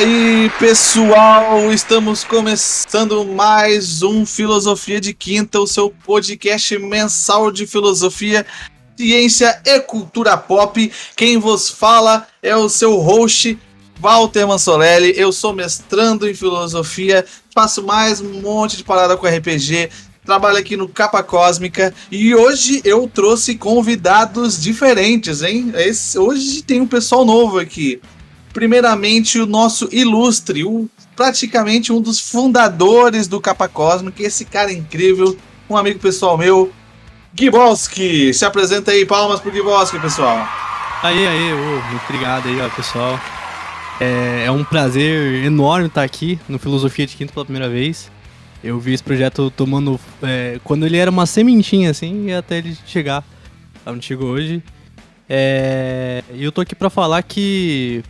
Aí, pessoal, estamos começando mais um Filosofia de Quinta, o seu podcast mensal de filosofia, ciência e cultura pop. Quem vos fala é o seu host, Walter Mansolelli. Eu sou mestrando em filosofia, faço mais um monte de parada com RPG, trabalho aqui no Capa Cósmica e hoje eu trouxe convidados diferentes, hein? Esse, hoje tem um pessoal novo aqui. Primeiramente, o nosso ilustre, o, praticamente um dos fundadores do Capa Cósmica, esse cara incrível, um amigo pessoal meu, Giboski. Se apresenta aí, palmas pro Giboski, pessoal. Aí, aí, obrigado aí, ó, pessoal. É, é, um prazer enorme estar aqui no Filosofia de Quinto pela primeira vez. Eu vi esse projeto tomando. É, quando ele era uma sementinha, assim, e até ele chegar onde chegou hoje. É, e eu tô aqui para falar que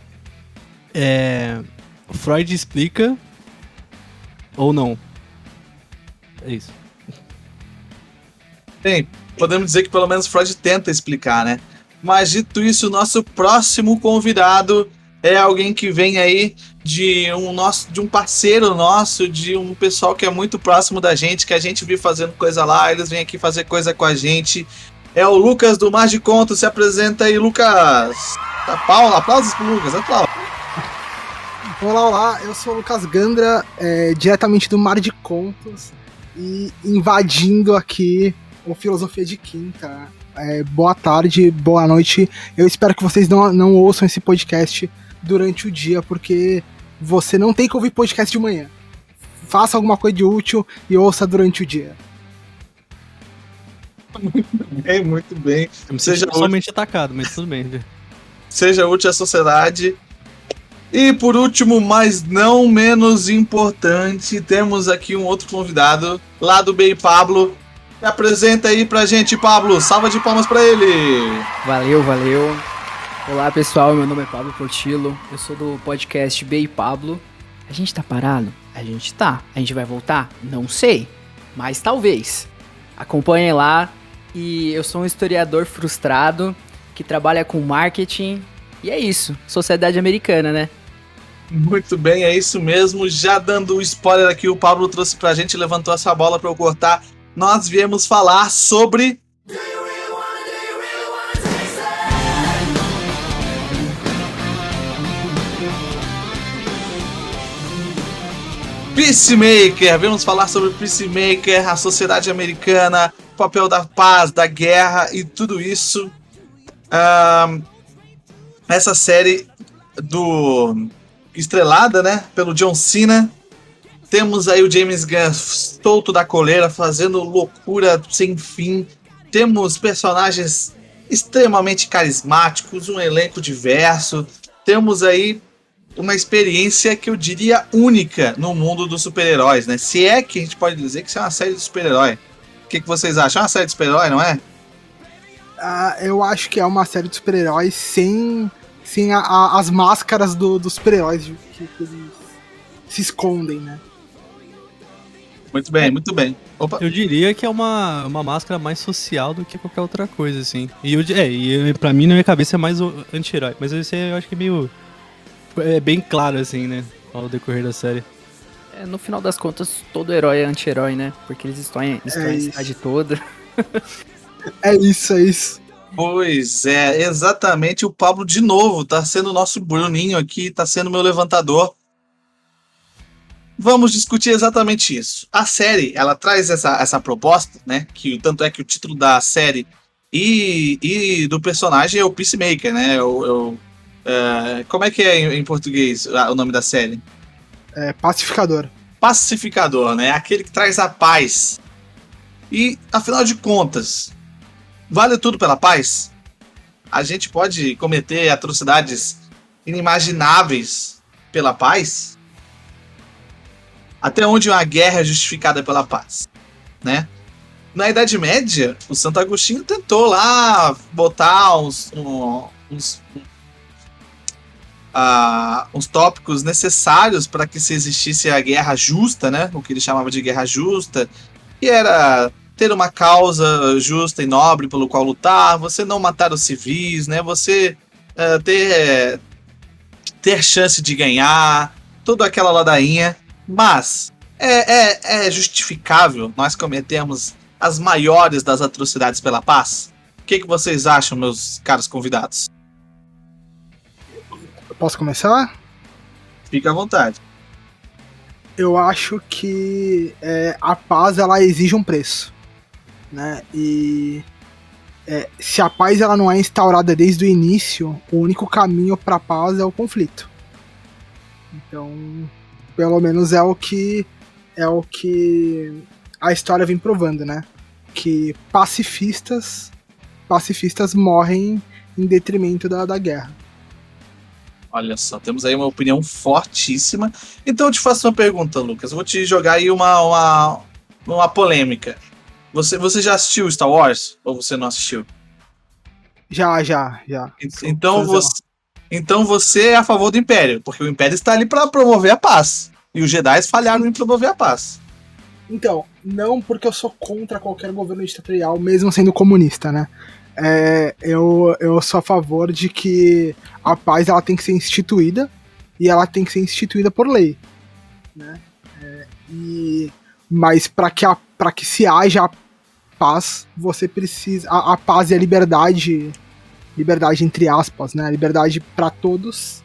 é, Freud explica ou não? É isso. Bem, podemos dizer que pelo menos Freud tenta explicar, né? Mas dito isso, o nosso próximo convidado é alguém que vem aí de um nosso, de um parceiro nosso, de um pessoal que é muito próximo da gente, que a gente viu fazendo coisa lá, eles vêm aqui fazer coisa com a gente. É o Lucas do Mar de Conto, se apresenta aí, Lucas. Paula, aplausos pro Lucas, aplausos. Olá, olá, eu sou o Lucas Gandra, é, diretamente do Mar de Contos, e invadindo aqui o Filosofia de Quinta. É, boa tarde, boa noite. Eu espero que vocês não, não ouçam esse podcast durante o dia, porque você não tem que ouvir podcast de manhã. Faça alguma coisa de útil e ouça durante o dia. Muito bem, muito bem. Seja totalmente atacado, mas tudo bem. Seja útil à sociedade e por último, mas não menos importante, temos aqui um outro convidado lá do Bem Pablo. Se apresenta aí pra gente, Pablo. Salva de palmas pra ele. Valeu, valeu. Olá pessoal, meu nome é Pablo Portillo, eu sou do podcast Bey Pablo. A gente tá parado? A gente tá. A gente vai voltar? Não sei, mas talvez. Acompanhem lá. E eu sou um historiador frustrado que trabalha com marketing. E é isso, sociedade americana, né? Muito bem, é isso mesmo. Já dando o spoiler aqui, o Pablo trouxe pra gente, levantou essa bola para eu cortar. Nós viemos falar sobre. Peacemaker, vamos falar sobre Peacemaker, a sociedade americana, o papel da paz, da guerra e tudo isso. Um, essa série do estrelada, né, pelo John Cena. Temos aí o James Gunn solto da coleira, fazendo loucura sem fim. Temos personagens extremamente carismáticos, um elenco diverso. Temos aí uma experiência que eu diria única no mundo dos super-heróis, né? Se é que a gente pode dizer que isso é uma série de super-herói. O que, que vocês acham? É uma série de super-herói, não é? Uh, eu acho que é uma série de super-heróis sem sem a, a, as máscaras do, dos super-heróis que, que, eles se escondem, né? Muito bem, muito bem. Opa. Eu diria que é uma, uma máscara mais social do que qualquer outra coisa, assim. E, eu, é, e pra mim, na minha cabeça, é mais anti-herói. Mas esse eu acho que é meio. É bem claro, assim, né? Ao decorrer da série. É, no final das contas, todo herói é anti-herói, né? Porque eles estão em, estão é a cidade toda. é isso, é isso. Pois é, exatamente. O Pablo, de novo, tá sendo o nosso Bruninho aqui, tá sendo meu levantador. Vamos discutir exatamente isso. A série, ela traz essa, essa proposta, né? Que tanto é que o título da série e, e do personagem é o Peacemaker, né? Eu é, como é que é em, em português o nome da série? É, pacificador. Pacificador, né? Aquele que traz a paz. E, afinal de contas, Vale tudo pela paz? A gente pode cometer atrocidades inimagináveis pela paz? Até onde uma guerra é justificada pela paz, né? Na Idade Média, o Santo Agostinho tentou lá botar uns, uns, uh, uns tópicos necessários para que se existisse a guerra justa, né? O que ele chamava de guerra justa, e era ter uma causa justa e nobre pelo qual lutar, você não matar os civis, né? Você uh, ter ter chance de ganhar, toda aquela ladainha. Mas é, é, é justificável nós cometermos as maiores das atrocidades pela paz? O que, que vocês acham, meus caros convidados? Posso começar? Fique à vontade. Eu acho que é, a paz ela exige um preço, né? E é, se a paz ela não é instaurada desde o início, o único caminho para a paz é o conflito. Então, pelo menos é o que é o que a história vem provando, né? Que pacifistas pacifistas morrem em detrimento da, da guerra. Olha só, temos aí uma opinião fortíssima. Então eu te faço uma pergunta, Lucas. Vou te jogar aí uma, uma, uma polêmica. Você, você já assistiu Star Wars? Ou você não assistiu? Já, já, já. Então você, então você é a favor do Império, porque o Império está ali para promover a paz. E os Jedi falharam em promover a paz. Então, não porque eu sou contra qualquer governo ditatorial, mesmo sendo comunista, né? É, eu, eu sou a favor de que a paz ela tem que ser instituída e ela tem que ser instituída por lei, né? É, e, mas para que, a, que se haja paz, você precisa. A, a paz e a liberdade. Liberdade entre aspas, né? Liberdade para todos,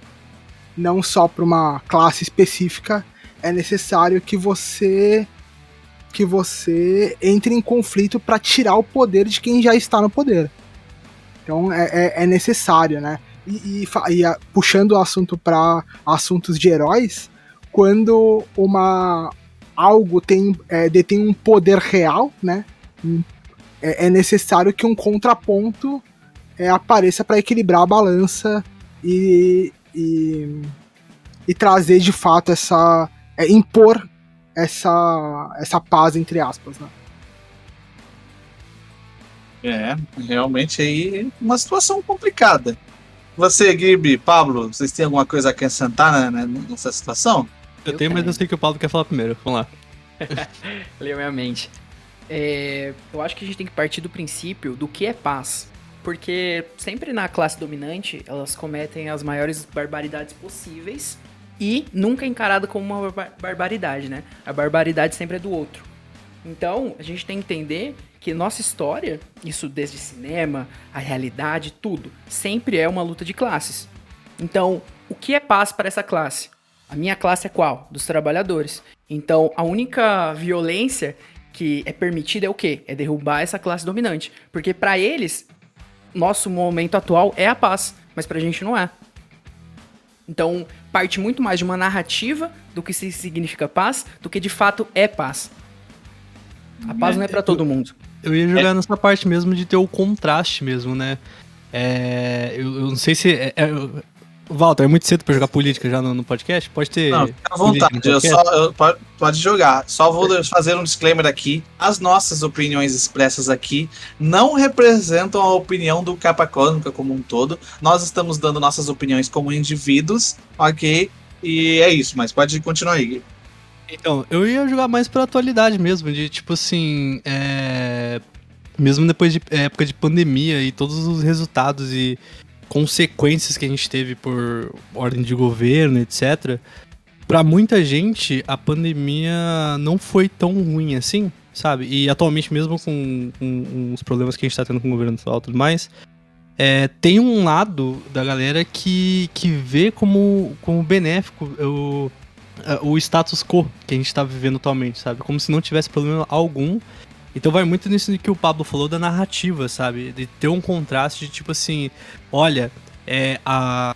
não só para uma classe específica. É necessário que você que você entre em conflito para tirar o poder de quem já está no poder. Então é, é, é necessário, né? E, e, e a, puxando o assunto para assuntos de heróis, quando uma algo tem é, detém um poder real, né? É, é necessário que um contraponto é, apareça para equilibrar a balança e, e, e, trazer de fato essa é, impor essa, essa paz, entre aspas, né? É, realmente aí uma situação complicada. Você, Gibi, Pablo, vocês têm alguma coisa a acrescentar né, nessa situação? Eu, eu tenho, mas eu sei que o Pablo quer falar primeiro. Vamos lá. Leu minha mente. É, eu acho que a gente tem que partir do princípio do que é paz. Porque sempre na classe dominante, elas cometem as maiores barbaridades possíveis e nunca é encarado como uma bar barbaridade, né? A barbaridade sempre é do outro. Então, a gente tem que entender que nossa história, isso desde cinema, a realidade, tudo, sempre é uma luta de classes. Então, o que é paz para essa classe? A minha classe é qual? Dos trabalhadores. Então, a única violência que é permitida é o quê? É derrubar essa classe dominante. Porque para eles, nosso momento atual é a paz, mas pra gente não é. Então, parte muito mais de uma narrativa do que se significa paz, do que de fato é paz. A paz não é para todo mundo. Eu ia jogar é. nessa parte mesmo de ter o contraste mesmo, né? É, eu, eu, não sei se. É, é, Walter, é muito cedo pra jogar política já no, no podcast? Pode ter. Não, fica à vontade, eu só, eu, pode, jogar. Só vou fazer um disclaimer aqui. As nossas opiniões expressas aqui não representam a opinião do Capa como um todo. Nós estamos dando nossas opiniões como indivíduos, ok? E é isso, mas pode continuar aí. Então, eu ia jogar mais pela atualidade mesmo, de tipo assim. É... Mesmo depois de época de pandemia e todos os resultados e consequências que a gente teve por ordem de governo, etc. Para muita gente, a pandemia não foi tão ruim assim, sabe? E atualmente, mesmo com, com os problemas que a gente tá tendo com o governo atual e tudo mais, é, tem um lado da galera que, que vê como, como benéfico o, o status quo que a gente tá vivendo atualmente, sabe? Como se não tivesse problema algum então vai muito nisso que o Pablo falou da narrativa, sabe? De ter um contraste de tipo assim, olha, é, a,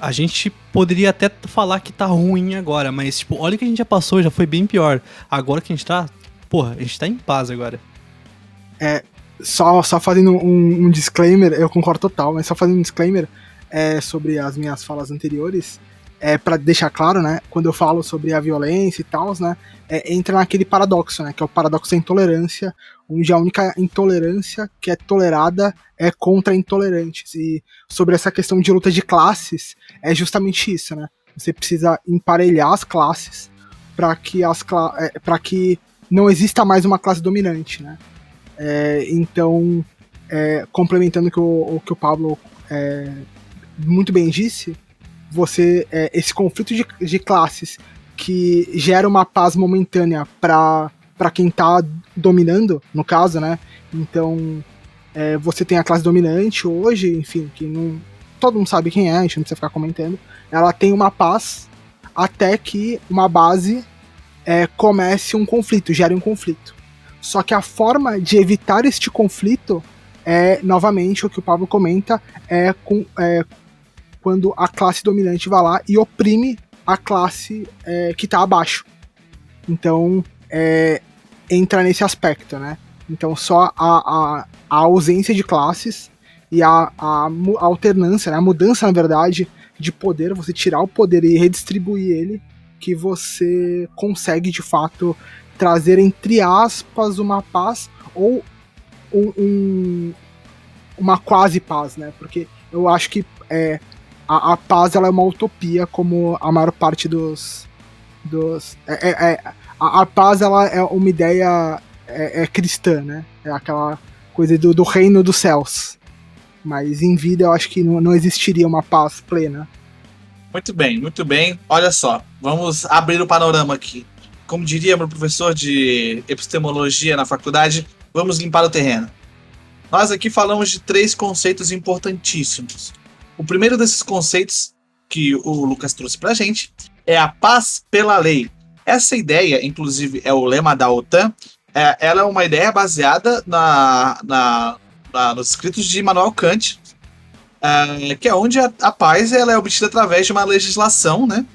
a gente poderia até falar que tá ruim agora, mas tipo, olha o que a gente já passou, já foi bem pior. Agora que a gente tá, porra, a gente tá em paz agora. É, só, só fazendo um, um disclaimer, eu concordo total, mas só fazendo um disclaimer é, sobre as minhas falas anteriores é, para deixar claro, né, quando eu falo sobre a violência e tal, né, é, entra naquele paradoxo, né, que é o paradoxo da intolerância, onde a única intolerância que é tolerada é contra intolerantes. E sobre essa questão de luta de classes, é justamente isso, né? Você precisa emparelhar as classes para que as é, para que não exista mais uma classe dominante, né? É, então, é, complementando o que o, o que o Pablo é, muito bem disse, você é, esse conflito de, de classes que gera uma paz momentânea para para quem tá dominando, no caso, né? Então, é, você tem a classe dominante hoje, enfim, que não, todo mundo sabe quem é, a gente não precisa ficar comentando. Ela tem uma paz até que uma base é, comece um conflito, gere um conflito. Só que a forma de evitar este conflito é, novamente, o que o Pablo comenta, é, com, é quando a classe dominante vai lá e oprime a classe é, que está abaixo. Então, é, entra nesse aspecto, né? Então só a, a, a ausência de classes e a, a, a, alternância, né? a mudança, na verdade, de poder, você tirar o poder e redistribuir ele, que você consegue de fato trazer, entre aspas, uma paz ou um, um, uma quase paz, né? Porque eu acho que é, a, a, paz ela é uma utopia, como a maior parte dos. dos é, é, é a, a paz ela é uma ideia é, é, cristã, né? É aquela coisa do, do, reino dos céus. Mas em vida eu acho que não, não existiria uma paz plena. Muito bem, muito bem. Olha só, vamos abrir o panorama aqui. Como diria meu professor de epistemologia na faculdade, vamos limpar o terreno. Nós aqui falamos de três conceitos importantíssimos. O primeiro desses conceitos que o Lucas trouxe pra gente é a paz pela lei. Essa ideia, inclusive, é o lema da OTAN. É, ela é uma ideia baseada na, na, na nos escritos de Immanuel Kant, é, que é onde a, a, paz ela é obtida através de uma legislação, né?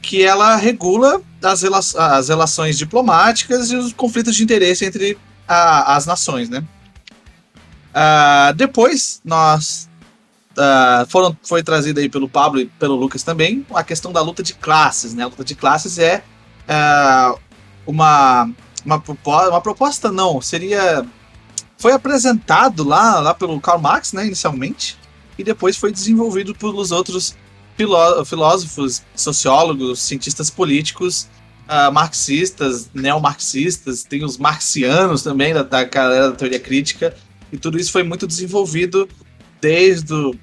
Que ela regula as, as relações diplomáticas e os conflitos de interesse entre a, as nações, né? Uh, depois, nós Uh, foram, foi trazida aí pelo Pablo e pelo Lucas também a questão da luta de classes, né? A luta de classes é é, uma, uma, proposta, uma proposta, não, seria. Foi apresentado lá, lá pelo Karl Marx, né, inicialmente, e depois foi desenvolvido pelos outros filó filósofos, sociólogos, cientistas políticos, uh, marxistas, neomarxistas, tem os marxianos também, da, da galera da teoria crítica, e tudo isso foi muito desenvolvido desde, o,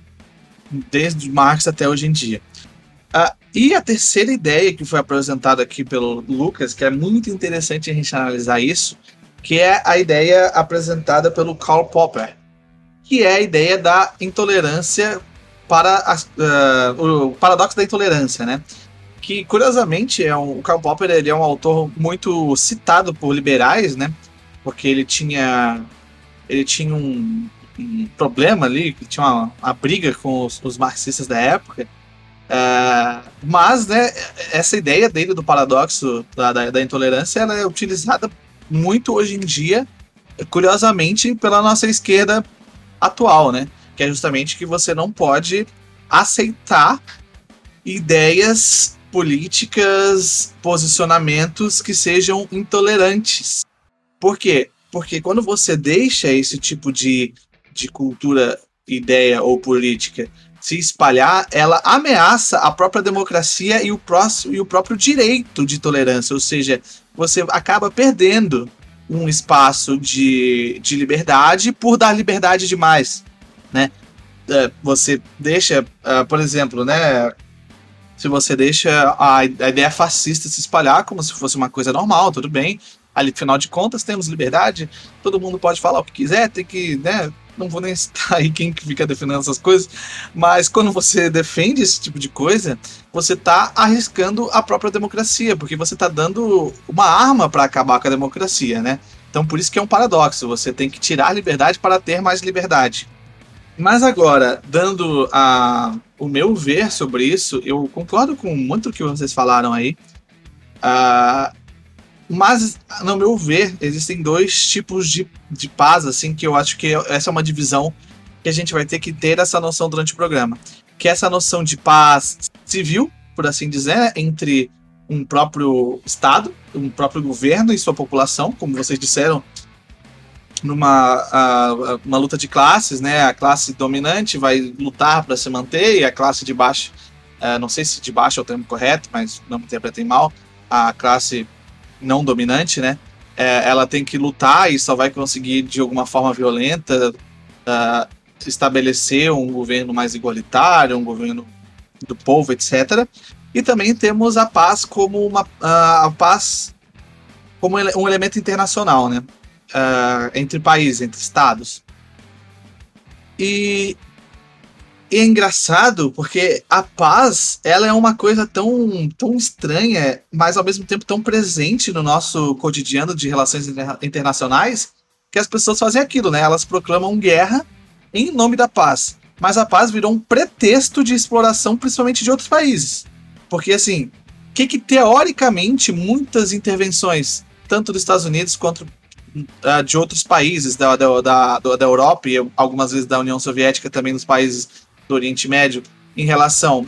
desde Marx até hoje em dia. Uh, e a terceira ideia que foi apresentada aqui pelo Lucas, que é muito interessante a gente analisar isso, que é a ideia apresentada pelo Karl Popper, que é a ideia da intolerância para a, uh, o paradoxo da intolerância, né? Que curiosamente é um, o Karl Popper ele é um autor muito citado por liberais, né? Porque ele tinha ele tinha um problema ali, tinha uma, uma briga com os, os marxistas da época é, mas, né, essa ideia dele do paradoxo da, da, da, intolerância ela é utilizada muito hoje em dia, curiosamente, pela nossa esquerda atual, né? Que é justamente que você não pode aceitar ideias políticas, posicionamentos que sejam intolerantes. Por quê? Porque quando você deixa esse tipo de, de cultura, ideia ou política se espalhar, ela ameaça a própria democracia e o, próximo, e o próprio direito de tolerância, ou seja, você acaba perdendo um espaço de, de liberdade por dar liberdade demais, né? É, você deixa, uh, por exemplo, né? Se você deixa a, a ideia fascista se espalhar como se fosse uma coisa normal, tudo bem. Ali, afinal de contas, temos liberdade, todo mundo pode falar o que quiser, tem que, né? Não vou nem citar aí quem que fica defendendo essas coisas, mas quando você defende esse tipo de coisa, você está arriscando a própria democracia, porque você está dando uma arma para acabar com a democracia, né? Então por isso que é um paradoxo, você tem que tirar liberdade para ter mais liberdade. Mas agora, dando a, o meu ver sobre isso, eu concordo com muito do que vocês falaram aí. Uh, mas, no meu ver, existem dois tipos de, de paz, assim, que eu acho que essa é uma divisão que a gente vai ter que ter essa noção durante o programa. Que é essa noção de paz civil, por assim dizer, entre um próprio Estado, um próprio governo e sua população, como vocês disseram, numa uma luta de classes, né? A classe dominante vai lutar para se manter e a classe de baixo, uh, não sei se de baixo é o termo correto, mas não me interpretem mal, a classe não dominante, né? É, ela tem que lutar e só vai conseguir de alguma forma violenta uh, estabelecer um governo mais igualitário, um governo do povo, etc. E também temos a paz como uma a paz como um elemento internacional, né? Uh, entre países, entre estados. E, e, é engraçado porque a paz ela é uma coisa tão, tão estranha, mas ao mesmo tempo tão presente no nosso cotidiano de relações inter internacionais que as pessoas fazem aquilo, né? Elas proclamam guerra em nome da paz. Mas a paz virou um pretexto de exploração, principalmente de outros países. Porque, assim, que, que teoricamente muitas intervenções, tanto dos Estados Unidos quanto uh, de outros países da, da, da, da Europa e algumas vezes da União Soviética, também dos países do Oriente Médio, em relação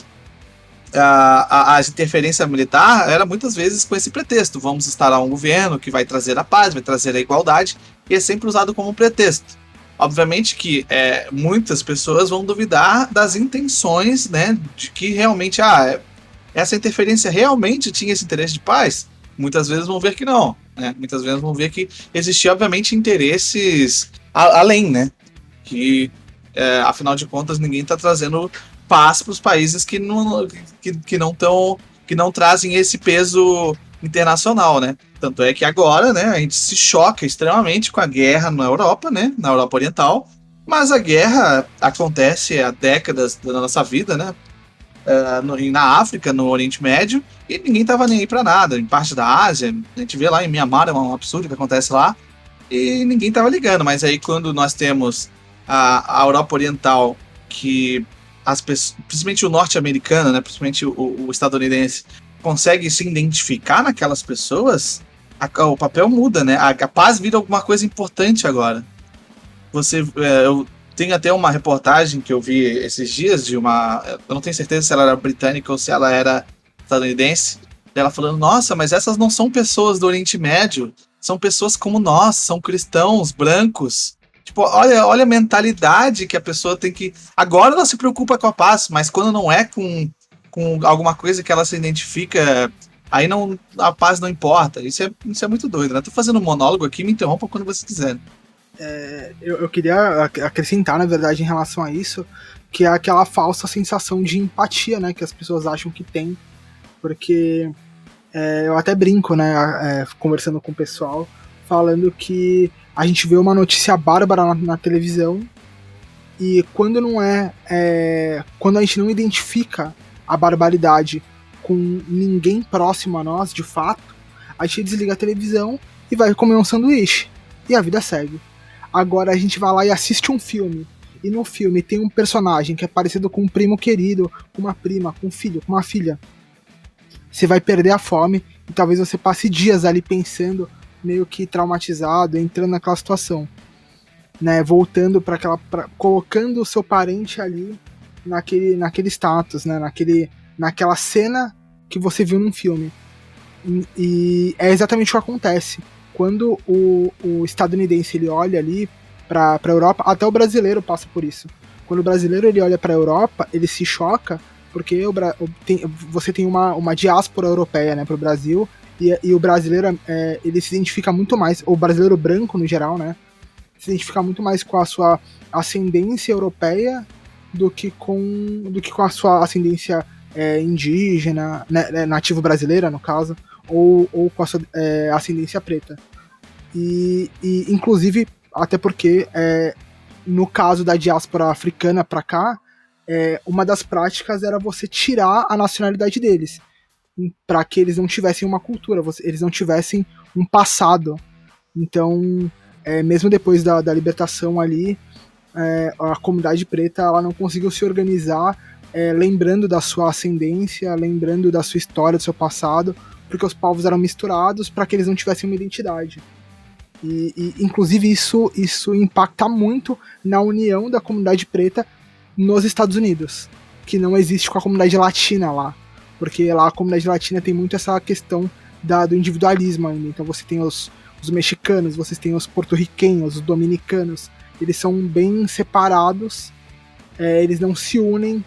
à interferência militar, era muitas vezes com esse pretexto: vamos instalar um governo que vai trazer a paz, vai trazer a igualdade, e é sempre usado como pretexto. Obviamente que é, muitas pessoas vão duvidar das intenções, né, de que realmente ah, essa interferência realmente tinha esse interesse de paz. Muitas vezes vão ver que não, né? Muitas vezes vão ver que existia obviamente interesses além, né? Que é, afinal de contas ninguém está trazendo paz para os países que não que, que não tão, que não trazem esse peso internacional, né? Tanto é que agora, né, a gente se choca extremamente com a guerra na Europa, né, na Europa Oriental, mas a guerra acontece há décadas da nossa vida, né? Uh, no, na África, no Oriente Médio, e ninguém tava nem aí para nada. Em parte da Ásia, a gente vê lá em Mianmar, é um absurdo que acontece lá, e ninguém tava ligando. Mas aí quando nós temos a, a Europa Oriental, que as pessoas, principalmente o norte-americano, né, principalmente o, o estadunidense, consegue se identificar naquelas pessoas, a, o papel muda, né? A, a, paz vira alguma coisa importante agora. Você, é, eu tenho até uma reportagem que eu vi esses dias de uma, eu não tenho certeza se ela era britânica ou se ela era estadunidense, dela falando: "Nossa, mas essas não são pessoas do Oriente Médio, são pessoas como nós, são cristãos brancos." Tipo, olha, olha a mentalidade que a pessoa tem que. Agora ela se preocupa com a paz, mas quando não é com com alguma coisa que ela se identifica, aí não a paz não importa. Isso é, isso é muito doido, né? Tô fazendo um monólogo aqui, me interrompa quando você quiser. É, eu, eu, queria acrescentar, na verdade, em relação a isso, que é aquela falsa sensação de empatia, né, que as pessoas acham que tem, porque é, eu até brinco, né, é, conversando com o pessoal, falando que a gente vê uma notícia bárbara na, na televisão e quando não é, é, quando a gente não identifica a barbaridade com ninguém próximo a nós, de fato, a gente desliga a televisão e vai comer um sanduíche. E a vida segue. Agora a gente vai lá e assiste um filme. E no filme tem um personagem que é parecido com um primo querido, com uma prima, com um filho, com uma filha. Você vai perder a fome e talvez você passe dias ali pensando, meio que traumatizado, entrando naquela situação. Né, voltando para aquela. Pra, colocando o seu parente ali naquele, naquele status, né? Naquele, naquela cena que você viu num filme. E, e é exatamente o que acontece. Quando o, o estadunidense ele olha ali para a Europa, até o brasileiro passa por isso. Quando o brasileiro ele olha para a Europa, ele se choca porque o, tem, você tem uma, uma diáspora europeia né, para o Brasil e, e, o brasileiro é, ele se identifica muito mais, o brasileiro branco no geral, né, se identifica muito mais com a sua ascendência europeia do que com, do que com a sua ascendência é, indígena, né, né, nativo brasileira, no caso, ou, ou com a sua é, ascendência preta. E, e, inclusive, até porque, é, no caso da diáspora africana para cá, é, uma das práticas era você tirar a nacionalidade deles, para que eles não tivessem uma cultura, eles não tivessem um passado. Então, é, mesmo depois da, da libertação ali, é, a comunidade preta ela não conseguiu se organizar é, lembrando da sua ascendência, lembrando da sua história, do seu passado, porque os povos eram misturados para que eles não tivessem uma identidade. E, e, inclusive isso, isso impacta muito na união da comunidade preta nos Estados Unidos, que não existe com a comunidade latina lá, porque lá a comunidade latina tem muito essa questão da, do individualismo ainda. Então você tem os, os mexicanos, você tem os porto-riquenhos, os dominicanos, eles são bem separados, é, eles não se unem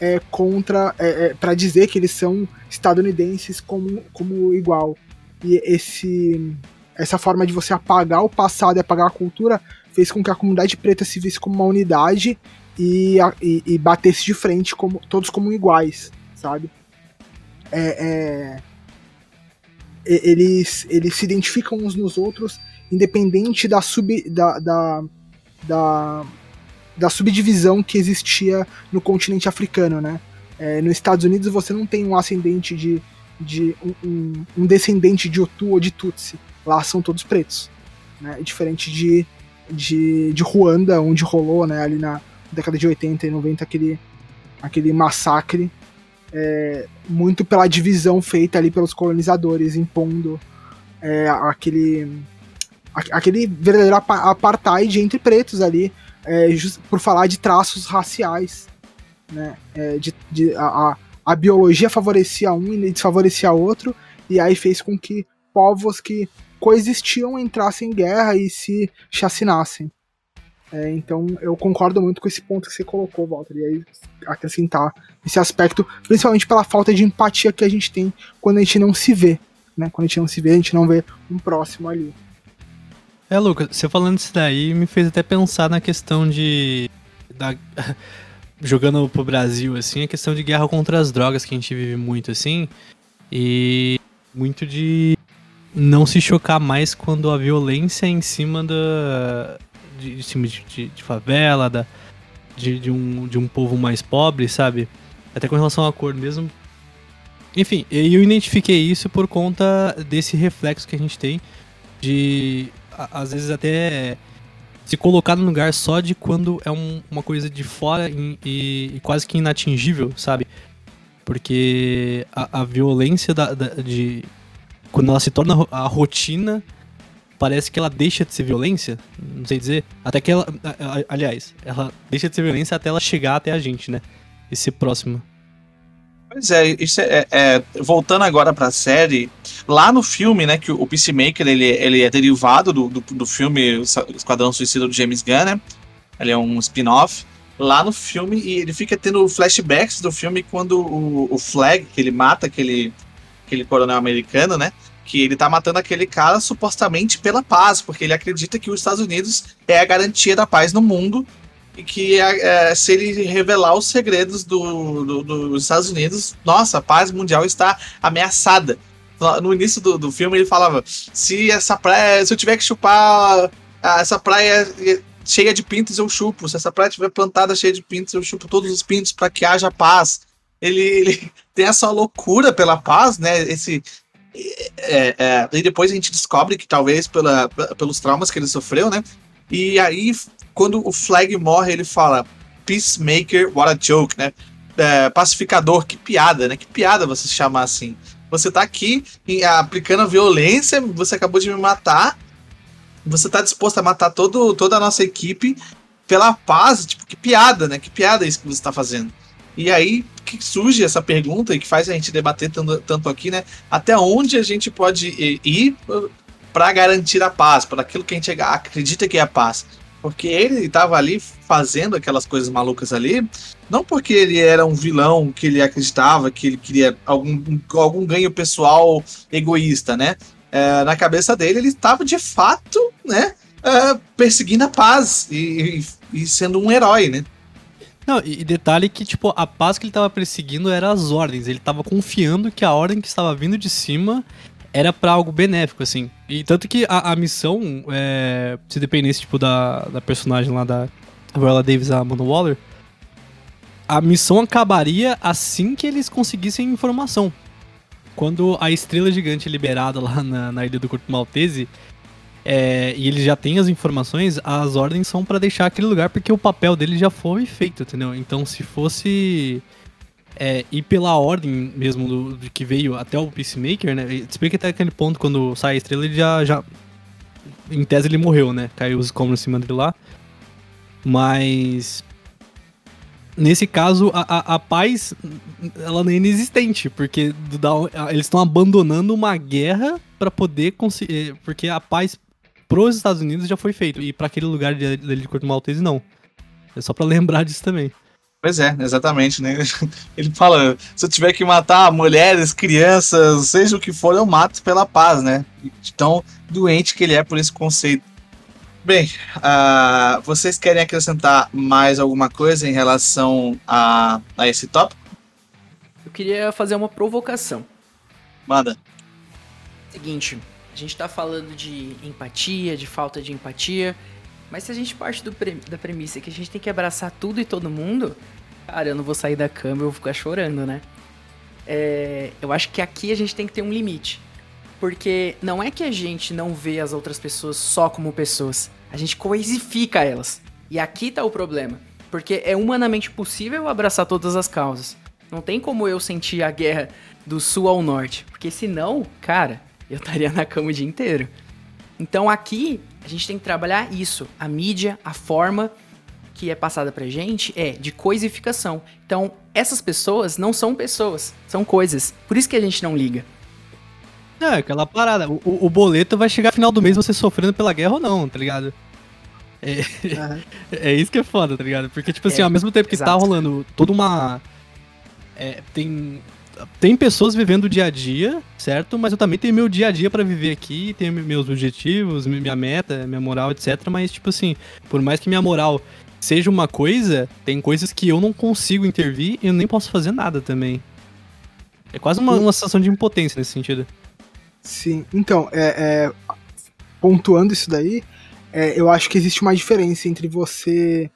é, contra é, é para dizer que eles são estadunidenses como, como igual. E esse essa forma de você apagar o passado e apagar a cultura fez com que a comunidade preta se visse como uma unidade e, e, e batesse de frente como todos como iguais, sabe? É, é, eles, eles se identificam uns nos outros, independente da, sub, da, da, da, da subdivisão que existia no continente africano, né? É, nos Estados Unidos você não tem um ascendente de, de um, um, descendente de Otu ou de Tutsi. Lá são todos pretos. Né? Diferente de, de, de Ruanda, onde rolou né, ali na década de 80 e 90 aquele, aquele massacre é, muito pela divisão feita ali pelos colonizadores, impondo é, aquele, aquele verdadeiro apartheid entre pretos ali, é, por falar de traços raciais. Né? É, de, de, a, a biologia favorecia um e desfavorecia outro, e aí fez com que povos que coexistiam entrassem em guerra e se chacinassem. É, então eu concordo muito com esse ponto que você colocou, Walter, e aí acrescentar esse aspecto, principalmente pela falta de empatia que a gente tem quando a gente não se vê. Né? Quando a gente não se vê, a gente não vê um próximo ali. É, Lucas, você falando isso daí me fez até pensar na questão de. Da, jogando pro Brasil, assim, a questão de guerra contra as drogas que a gente vive muito, assim. E muito de não se chocar mais quando a violência é em cima da. De, de, de, de favela, da, de, de, um, de um povo mais pobre, sabe? Até com relação à cor mesmo. Enfim, eu identifiquei isso por conta desse reflexo que a gente tem de, às vezes, até se colocar no lugar só de quando é um, uma coisa de fora e, e, quase que inatingível, sabe? Porque a, a violência da, da, de. Quando ela se torna a rotina, parece que ela deixa de ser violência. Não sei dizer. Até que ela. Aliás, ela deixa de ser violência até ela chegar até a gente, né? E ser próxima. Pois é, isso é, é, voltando agora para a série, lá no filme, né, que o Peacemaker ele, ele é derivado do, do, do filme Esquadrão Suicida do James Gunn, né? Ele é um spin-off. Lá no filme, e ele fica tendo flashbacks do filme quando o, o Flag, que ele mata aquele, aquele coronel americano, né? Que ele tá matando aquele cara supostamente pela paz, porque ele acredita que os Estados Unidos é a garantia da paz no mundo e que é, se ele revelar os segredos do, do, dos Estados Unidos, nossa, a paz mundial está ameaçada. No início do, do filme ele falava: se essa praia, se eu tiver que chupar essa praia cheia de pintos, eu chupo. Se essa praia estiver plantada cheia de pintos, eu chupo todos os pintos para que haja paz. Ele, ele, tem essa loucura pela paz, né? Esse, é, é, e depois a gente descobre que talvez pela, pelos traumas que ele sofreu, né? E aí quando o Flag morre, ele fala Peacemaker, what a joke, né? É, pacificador, que piada, né? Que piada você chamar assim. Você tá aqui em, aplicando violência, você acabou de me matar, você tá disposto a matar todo, toda a nossa equipe pela paz, tipo, que piada, né? Que piada é isso que você tá fazendo. E aí que surge essa pergunta e que faz a gente debater tanto, tanto aqui, né? Até onde a gente pode ir para garantir a paz, para aquilo que a gente acredita que é a paz. Porque ele estava ali fazendo aquelas coisas malucas ali, não porque ele era um vilão que ele acreditava que ele queria algum, algum ganho pessoal egoísta, né? É, na cabeça dele, ele estava de fato, né? É, perseguindo a paz e, e, e sendo um herói, né? Não, e detalhe que, tipo, a paz que ele estava perseguindo era as ordens. Ele estava confiando que a ordem que estava vindo de cima era para algo benéfico, assim. E tanto que a, a missão, é, se dependesse, tipo, da, da personagem lá da Viola Davis, a Amanda Waller, a missão acabaria assim que eles conseguissem informação. Quando a estrela gigante liberada lá na, na ilha do Corpo Maltese, é, e eles já têm as informações, as ordens são para deixar aquele lugar porque o papel dele já foi feito, entendeu? Então se fosse é, ir pela ordem mesmo do, que veio até o Peacemaker, né? Explica até aquele ponto quando sai a estrela, ele já, já. Em tese ele morreu, né? Caiu os escombros em cima dele lá. Mas. Nesse caso, a, a, a paz ela é inexistente, porque eles estão abandonando uma guerra para poder conseguir. Eh, porque a paz pros Estados Unidos já foi feito, e para aquele lugar de, de, de Corto Maltese não. É só para lembrar disso também. Pois é, exatamente, né? Ele fala: se eu tiver que matar mulheres, crianças, seja o que for, eu mato pela paz, né? Tão doente que ele é por esse conceito. Bem, uh, vocês querem acrescentar mais alguma coisa em relação a, a esse tópico? Eu queria fazer uma provocação. Manda. Seguinte, a gente tá falando de empatia, de falta de empatia, mas se a gente parte pre da premissa que a gente tem que abraçar tudo e todo mundo, cara, eu não vou sair da cama, eu vou ficar chorando, né? É, eu acho que aqui a gente tem que ter um limite. Porque não é que a gente não vê as outras pessoas só como pessoas. A gente coisifica elas. E aqui tá o problema. Porque é humanamente possível abraçar todas as causas. Não tem como eu sentir a guerra do sul ao norte. Porque senão, cara, eu estaria na cama o dia inteiro. Então aqui a gente tem que trabalhar isso. A mídia, a forma que é passada pra gente é de coisificação. Então, essas pessoas não são pessoas, são coisas. Por isso que a gente não liga. É, aquela parada. O, o boleto vai chegar no final do mês você sofrendo pela guerra ou não, tá ligado? É, uhum. é isso que é foda, tá ligado? Porque, tipo assim, é, ao mesmo tempo que tá exato. tá rolando toda uma. É, tem. Tem pessoas vivendo o dia a dia, certo? Mas eu também tenho meu dia a dia para viver aqui, tenho meus objetivos, minha meta, minha moral, etc. Mas, tipo assim, por mais que minha moral seja uma coisa, tem coisas que eu não consigo intervir e eu nem posso fazer nada também. É quase uma, uma sensação de impotência nesse sentido. Sim, então, é, é pontuando isso daí, é, eu acho que existe uma diferença entre você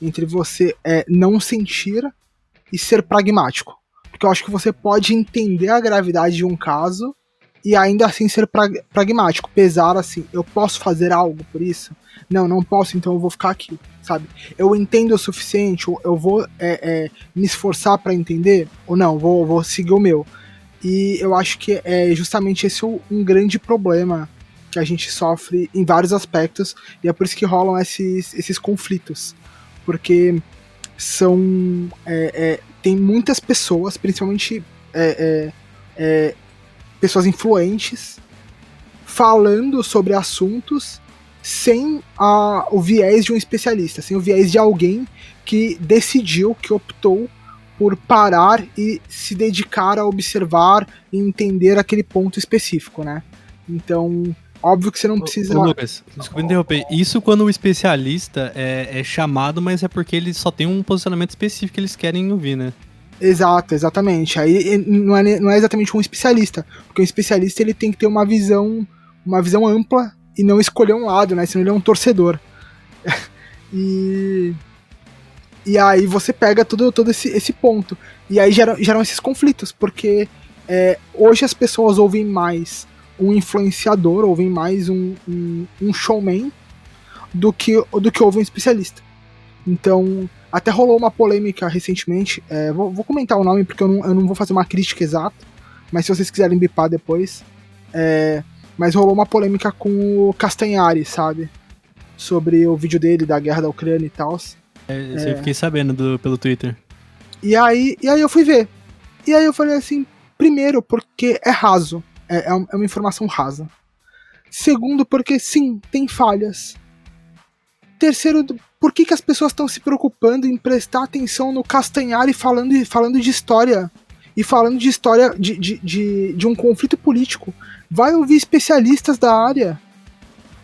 entre você é, não sentir e ser pragmático. Porque eu acho que você pode entender a gravidade de um caso e ainda assim ser prag pragmático, pesar assim, eu posso fazer algo por isso? Não, não posso, então eu vou ficar aqui, sabe? Eu entendo o suficiente, eu vou é, é, me esforçar para entender, ou não, vou, vou seguir o meu. E eu acho que é justamente esse um grande problema que a gente sofre em vários aspectos, e é por isso que rolam esses, esses conflitos. Porque são. É, é, tem muitas pessoas, principalmente é, é, é, pessoas influentes, falando sobre assuntos sem a, o viés de um especialista, sem o viés de alguém que decidiu, que optou por parar e se dedicar a observar e entender aquele ponto específico, né? Então, óbvio que você não precisa. Ô, Lucas, desculpa interromper. Isso quando o especialista é, é, chamado, mas é porque ele só tem um posicionamento específico que eles querem ouvir, né? Exato, exatamente. Aí não é, não é exatamente um especialista, porque um especialista ele tem que ter uma visão, uma visão ampla e não escolher um lado, né? Senão ele é um torcedor. e e aí você pega todo, todo esse, esse ponto. E aí geram, geram esses conflitos, porque é, hoje as pessoas ouvem mais um influenciador, ouvem mais um, um, um showman do que, do que ouvem um especialista. Então, até rolou uma polêmica recentemente. É, vou, vou, comentar o nome porque eu não, eu não vou fazer uma crítica exata, mas se vocês quiserem bipar depois. É, mas rolou uma polêmica com o Castanhari, sabe? Sobre o vídeo dele da guerra da Ucrânia e tal. É, é. Eu fiquei sabendo do, pelo Twitter. E aí, e aí eu fui ver. E aí eu falei assim, primeiro, porque é raso. É, é, é uma informação rasa. Segundo, porque sim, tem falhas. Terceiro, por que, que as pessoas estão se preocupando em prestar atenção no Castanhari falando, falando de história? E falando de história de, de, de, de um conflito político. Vai ouvir especialistas da área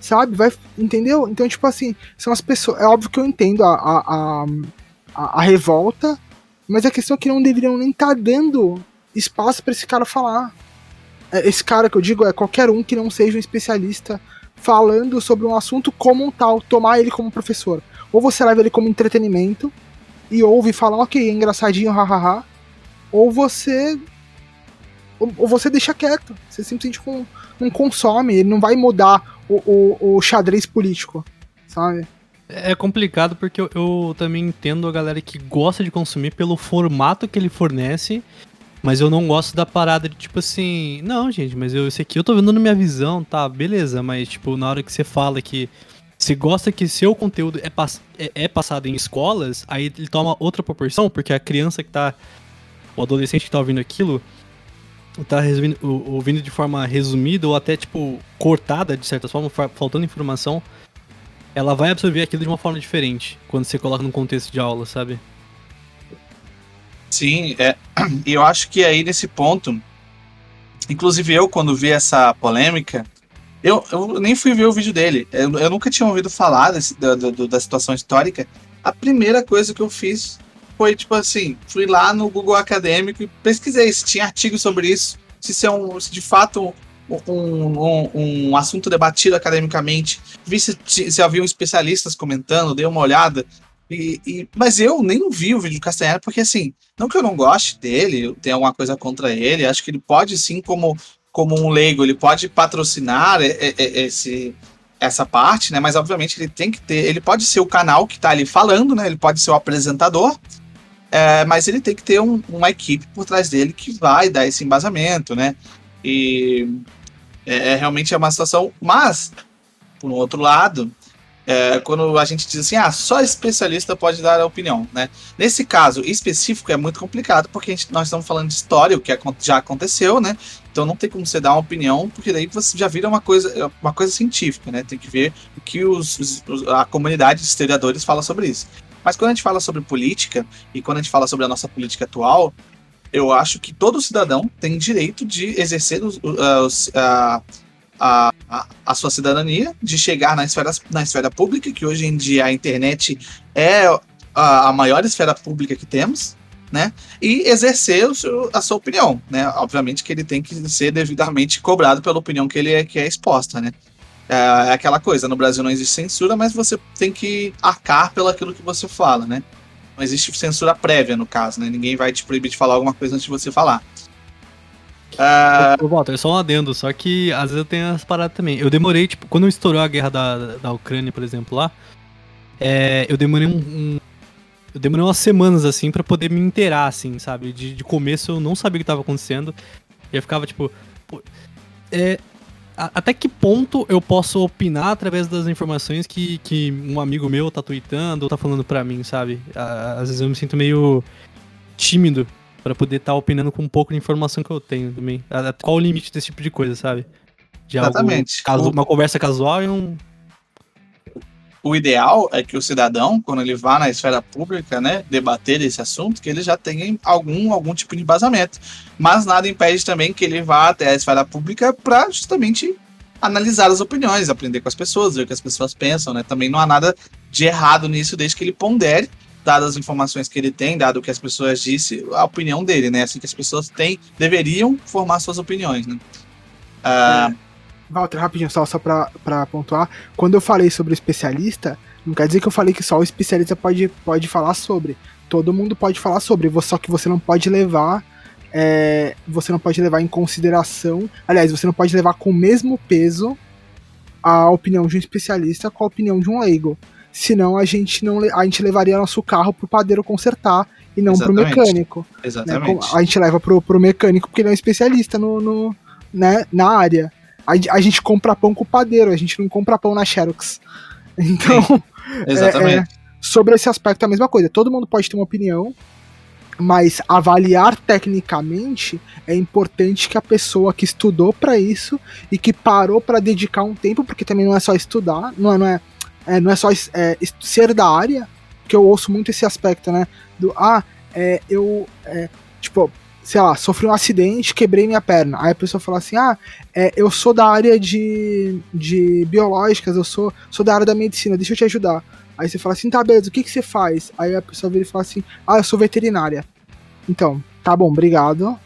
sabe? Vai, entendeu? Então, tipo assim, são as pessoas. É óbvio que eu entendo a, a, a, a revolta, mas a questão é que não deveriam nem estar tá dando espaço para esse cara falar. É, esse cara que eu digo é qualquer um que não seja um especialista falando sobre um assunto como um tal, tomar ele como professor. Ou você leva ele como entretenimento e ouve e fala, ok, é engraçadinho, hahaha. Ou você. Ou você deixa quieto. Você simplesmente não, não consome, ele não vai mudar o, o, o xadrez político, sabe? É complicado porque eu, eu, também entendo a galera que gosta de consumir pelo formato que ele fornece, mas eu não gosto da parada de tipo assim, não, gente, mas eu, esse aqui eu tô vendo na minha visão, tá, beleza, mas tipo, na hora que você fala que você gosta que seu conteúdo é, pass é, é passado em escolas, aí ele toma outra proporção, porque a criança que tá, o adolescente que tá ouvindo aquilo, tá resumindo, ouvindo de forma resumida ou até, tipo, cortada, de certa forma, faltando informação, ela vai absorver aquilo de uma forma diferente quando você coloca no contexto de aula, sabe? Sim, é, e eu acho que aí nesse ponto, inclusive eu, quando vi essa polêmica, Eu, eu nem fui ver o vídeo dele. Eu, eu nunca tinha ouvido falar desse, da, da, da situação histórica. A primeira coisa que eu fiz foi, tipo assim, fui lá no Google Acadêmico e pesquisei se tinha artigo sobre isso, se isso é um, se de fato um, um, um, assunto debatido academicamente, vi se, se haviam especialistas comentando, dei uma olhada. E, e, mas eu nem vi o vídeo do Castanheira, porque assim, não que eu não goste dele, eu tenho alguma coisa contra ele, acho que ele pode sim, como, como um leigo, ele pode patrocinar esse, essa parte, né? Mas obviamente ele tem que ter, ele pode ser o canal que está ali falando, né? Ele pode ser o apresentador, é, mas ele tem que ter um, uma equipe por trás dele que vai dar esse embasamento, né? E é, é realmente é uma situação. Mas, por um outro lado, é, quando a gente diz assim, ah, só especialista pode dar a opinião, né? Nesse caso específico é muito complicado, porque gente, nós estamos falando de história, o que já aconteceu, né? Então não tem como você dar uma opinião, porque daí você já vira uma coisa, uma coisa científica, né? Tem que ver o que os, os a comunidade de historiadores fala sobre isso. Mas quando a gente fala sobre política e quando a gente fala sobre a nossa política atual, eu acho que todo cidadão tem direito de exercer os, os, a, a, a, sua cidadania, de chegar na esfera, na esfera pública, que hoje em dia a internet é a, a maior esfera pública que temos, né? E exercer o seu, a sua opinião, né? Obviamente que ele tem que ser devidamente cobrado pela opinião que ele é, que é exposta, né? É, é aquela coisa, no Brasil não existe censura, mas você tem que arcar pelo aquilo que você fala, né? Não existe censura prévia, no caso, né? Ninguém vai te proibir de falar alguma coisa antes de você falar. Uh... Walter, só um adendo, só que às vezes eu tenho as paradas também. Eu demorei, tipo, quando estourou a guerra da, da Ucrânia, por exemplo, lá, é, eu demorei um, um, Eu demorei umas semanas, assim, para poder me inteirar, assim, sabe? De, de começo eu não sabia o que tava acontecendo. E eu ficava, tipo. Pô, é, até que ponto eu posso opinar através das informações que, que um amigo meu tá tweetando ou tá falando pra mim, sabe? Às vezes eu me sinto meio tímido para poder estar tá opinando com um pouco de informação que eu tenho também. Qual o limite desse tipo de coisa, sabe? De Exatamente. Algo, uma conversa casual e um, o ideal é que o cidadão, quando ele vá na esfera pública, né, debater esse assunto, que ele já tenha algum, algum tipo de embasamento. Mas nada impede também que ele vá até a esfera pública para justamente analisar as opiniões, aprender com as pessoas, ver o que as pessoas pensam, né? Também não há nada de errado nisso, desde que ele pondere, dadas as informações que ele tem, dado o que as pessoas disse, a opinião dele, né? Assim que as pessoas têm, deveriam formar suas opiniões, né? Uh, é Walter, rapidinho, só, só pra, pra pontuar. Quando eu falei sobre o especialista, não quer dizer que eu falei que só o especialista pode, pode falar sobre. Todo mundo pode falar sobre, só que você não pode levar. É, você não pode levar em consideração. Aliás, você não pode levar com o mesmo peso a opinião de um especialista com a opinião de um leigo. Senão a gente não a gente levaria nosso carro pro padeiro consertar e não Exatamente. pro mecânico. Né? Exatamente. Né? A gente leva pro, pro mecânico porque ele é um especialista no, no né, na área a, a, gente compra pão com o padeiro, a gente não compra pão na Xerox. Então, exatamente. É, é, sobre esse aspecto é a mesma coisa. Todo mundo pode ter uma opinião, mas avaliar tecnicamente é importante que a pessoa que estudou para isso e que parou para dedicar um tempo, porque também não é só estudar, não é, não é, é não é só é, ser da área, que eu ouço muito esse aspecto, né? Do ah, é, eu é, tipo sei lá, sofri um acidente, quebrei minha perna. Aí a pessoa fala assim: ah, é, eu sou da área de, de biológicas, eu sou, sou da área da medicina, deixa eu te ajudar. Aí você fala assim: tá, beleza, o que, que você faz? Aí a pessoa vira e fala assim: ah, eu sou veterinária. Então, tá bom, obrigado.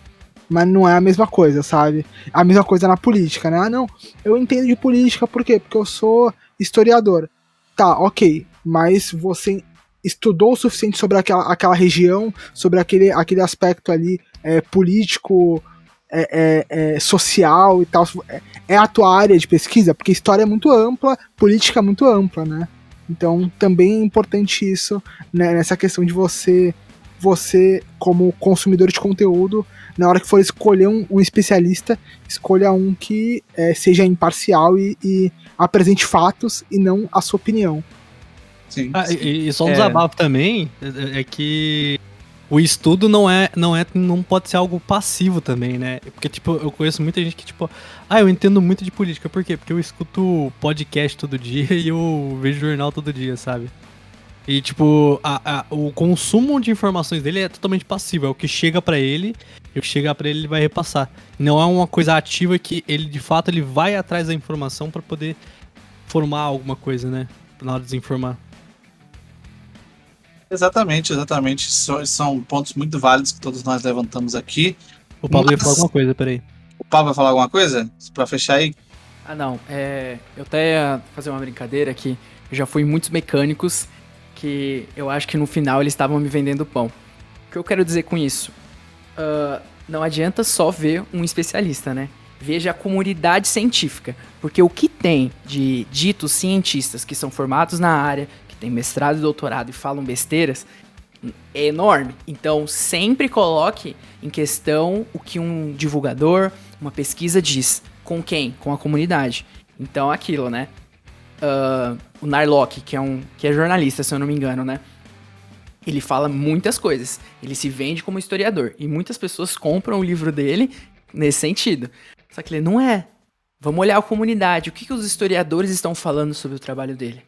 Mas não é a mesma coisa, sabe? A mesma coisa na política, né? Ah, não, eu entendo de política, por quê? Porque eu sou historiador. Tá, ok, mas você estudou o suficiente sobre aquela, aquela região, sobre aquele, aquele aspecto ali é, político, é, é, é, social e tal. É, é a tua área de pesquisa, porque história é muito ampla, política é muito ampla, né? Então também é importante isso né, nessa questão de você, você como consumidor de conteúdo, na hora que for escolher um, um especialista, escolha um que é, seja imparcial e, e, apresente fatos e não a sua opinião. Sim. Ah, e, e, só um desabafo também é que o estudo não é, não é, não pode ser algo passivo também, né? Porque, tipo, eu conheço muita gente que, tipo, ah, eu entendo muito de política. Por quê? Porque eu escuto podcast todo dia e eu vejo jornal todo dia, sabe? E, tipo, a, a, o consumo de informações dele é totalmente passivo. É o que chega para ele e o que chegar para ele ele vai repassar. Não é uma coisa ativa que ele de fato ele vai atrás da informação para poder formar alguma coisa, né? Na hora de desinformar. Exatamente, exatamente. São pontos muito válidos que todos nós levantamos aqui. O Pablo Mas... ia falar alguma coisa, peraí. O Pablo vai falar alguma coisa? Pra fechar aí? Ah, não. É, eu até ia fazer uma brincadeira aqui. Eu já fui em muitos mecânicos que eu acho que no final eles estavam me vendendo pão. O que eu quero dizer com isso? Uh, não adianta só ver um especialista, né? Veja a comunidade científica. Porque o que tem de ditos cientistas que são formados na área, que têm mestrado e doutorado e falam besteiras, é enorme. Então, sempre coloque em questão o que um divulgador, uma pesquisa diz. Com quem? Com a comunidade. Então, aquilo, né? Uh, o Narlock, que é um que é jornalista, se eu não me engano, né? Ele fala muitas coisas. Ele se vende como historiador. E muitas pessoas compram o livro dele nesse sentido. Só que ele não é. Vamos olhar a comunidade. O que, que os historiadores estão falando sobre o trabalho dele?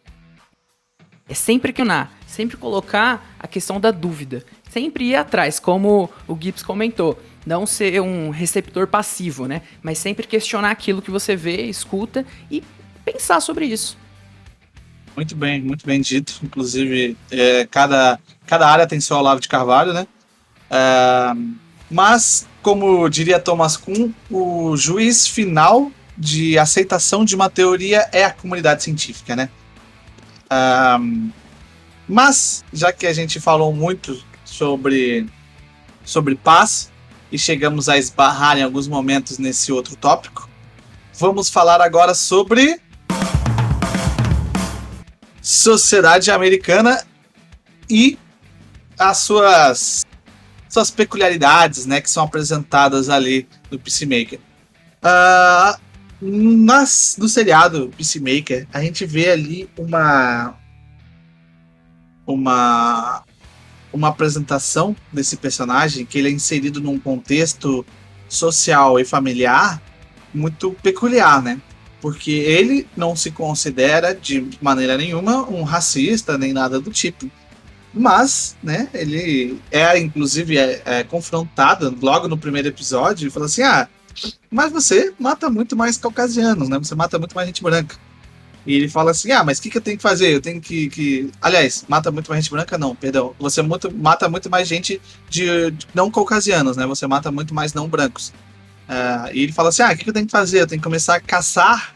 É sempre questionar, sempre colocar a questão da dúvida, sempre ir atrás, como o Gibbs comentou, não ser um receptor passivo, né? Mas sempre questionar aquilo que você vê, escuta e pensar sobre isso. Muito bem, muito bem dito. Inclusive, é, cada, cada área tem seu Olavo de Carvalho, né? É, mas, como diria Thomas Kuhn, o juiz final de aceitação de uma teoria é a comunidade científica, né? Um, mas, já que a gente falou muito sobre, sobre paz e chegamos a esbarrar em alguns momentos nesse outro tópico, vamos falar agora sobre sociedade americana e as suas suas peculiaridades, né, que são apresentadas ali no Peacemaker. Uh, nas, no seriado Peacemaker, a gente vê ali uma. Uma. Uma apresentação desse personagem que ele é inserido num contexto social e familiar muito peculiar, né? Porque ele não se considera de maneira nenhuma um racista nem nada do tipo. Mas, né, ele é, inclusive, é, é confrontado logo no primeiro episódio e fala assim: ah, mas você mata muito mais caucasianos, né? Você mata muito mais gente branca. E ele fala assim: ah, mas o que, que eu tenho que fazer? Eu tenho que, que. Aliás, mata muito mais gente branca? Não, perdão. Você muito, mata muito mais gente de, de não caucasianos, né? Você mata muito mais não brancos. Uh, e ele fala assim: ah, o que, que eu tenho que fazer? Eu tenho que começar a caçar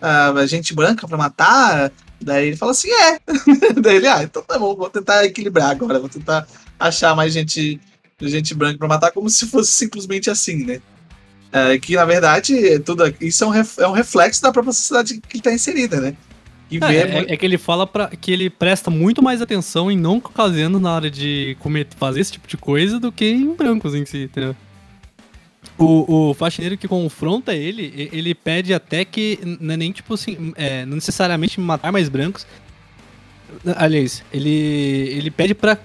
uh, gente branca para matar? Daí ele fala assim: é. Daí ele, ah, então tá bom, vou tentar equilibrar agora, vou tentar achar mais gente, gente branca para matar, como se fosse simplesmente assim, né? É, que na verdade tudo isso é um, ref, é um reflexo da própria sociedade que está inserida, né? É, é, é, que ele fala pra, que ele presta muito mais atenção em não caucasianos na hora de comer, fazer esse tipo de coisa do que em brancos em si, entendeu? O, o faxineiro que confronta ele, ele pede até que não é nem tipo assim, é, não necessariamente matar mais brancos. Aliás, ele, ele pede pra,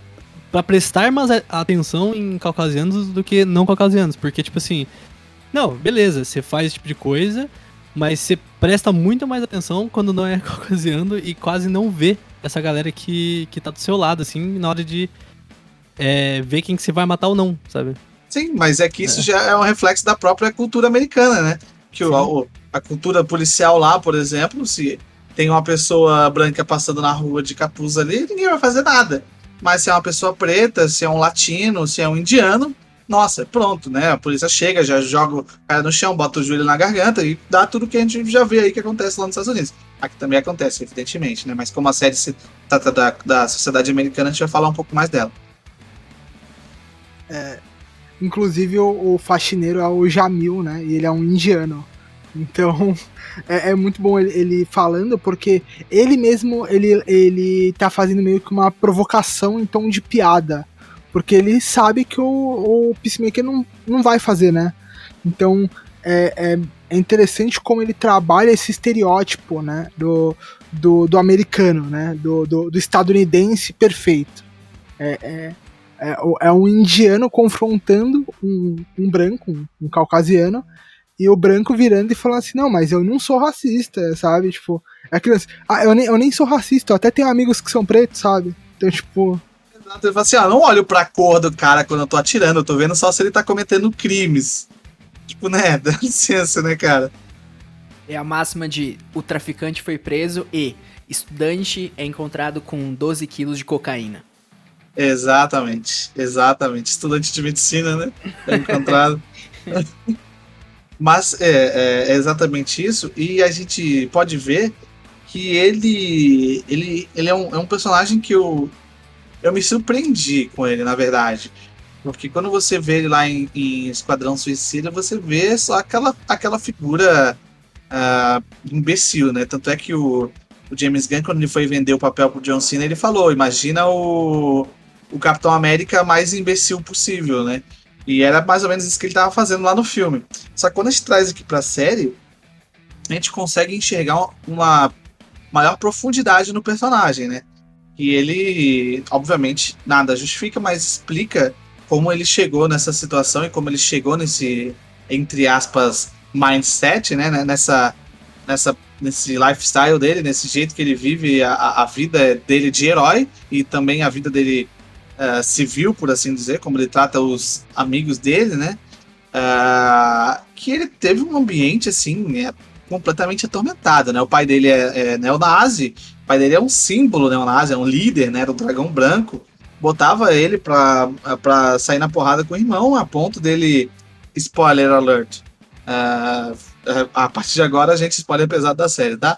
pra prestar mais atenção em caucasianos do que não caucasianos, porque tipo assim, não, beleza, você faz esse tipo de coisa, mas você presta muito mais atenção quando não é caucasiano e quase não vê essa galera que, que tá do seu lado, assim, na hora de é, ver quem que você vai matar ou não, sabe? Sim, mas é que isso é. já é um reflexo da própria cultura americana, né? Que o, a, a cultura policial lá, por exemplo, se tem uma pessoa branca passando na rua de capuz ali, ninguém vai fazer nada. Mas se é uma pessoa preta, se é um latino, se é um indiano, nossa, pronto, né? A polícia chega, já joga o cara no chão, bota o joelho na garganta e dá tudo que a gente já vê aí que acontece lá nos Estados Unidos. Aqui também acontece, evidentemente, né? Mas como a série se trata da, da sociedade americana, a gente vai falar um pouco mais dela. É, inclusive o, o faxineiro é o Jamil, né? E ele é um indiano. Então é, é muito bom ele, ele, falando, porque ele mesmo ele, ele tá fazendo meio que uma provocação em tom de piada porque ele sabe que o, o Peacemaker não, não vai fazer, né? Então é, é, é interessante como ele trabalha esse estereótipo, né? Do, do, do americano, né? Do, do, do estadunidense perfeito. É, é, é, é, um indiano confrontando um, um branco, um, um, caucasiano, e o branco virando e falando assim: Não, mas eu não sou racista, sabe? Tipo, é aquilo assim: Ah, eu nem, eu nem sou racista, eu até tenho amigos que são pretos, sabe? Então, tipo, Ele fala assim: ó, não olho pra cor do cara quando eu tô atirando, eu tô vendo só se ele tá cometendo crimes. Tipo, né? Dá licença, né, cara? É a máxima de o traficante foi preso e estudante é encontrado com 12 quilos de cocaína. Exatamente, exatamente. Estudante de medicina, né? É encontrado. Mas é, é, exatamente isso, e a gente pode ver que ele ele, ele é, um, é um personagem que eu, eu me surpreendi com ele, na verdade. Porque quando você vê ele lá em, em Esquadrão Suicida, você vê só aquela, aquela figura uh, imbecil, né? Tanto é que o, o James Gunn, quando ele foi vender o papel pro John Cena, ele falou: imagina o, o Capitão América mais imbecil possível, né? E era mais ou menos isso que ele estava fazendo lá no filme. Só que quando a gente traz aqui para a série, a gente consegue enxergar uma maior profundidade no personagem, né? E ele, obviamente, nada justifica, mas explica como ele chegou nessa situação e como ele chegou nesse, entre aspas, mindset, né? Nessa, nessa, nesse lifestyle dele, nesse jeito que ele vive a, a vida dele de herói e também a vida dele uh, civil, por assim dizer, como ele trata os amigos dele, né? Uh, que ele teve um ambiente assim é, completamente atormentado, né? O pai dele é, é neonazi, o pai dele é um símbolo neonazi, é um líder, né? Do dragão branco. Botava ele pra, pra sair na porrada com o irmão, a ponto dele. Spoiler alert. Uh, a partir de agora a gente spoiler pesado da série, tá?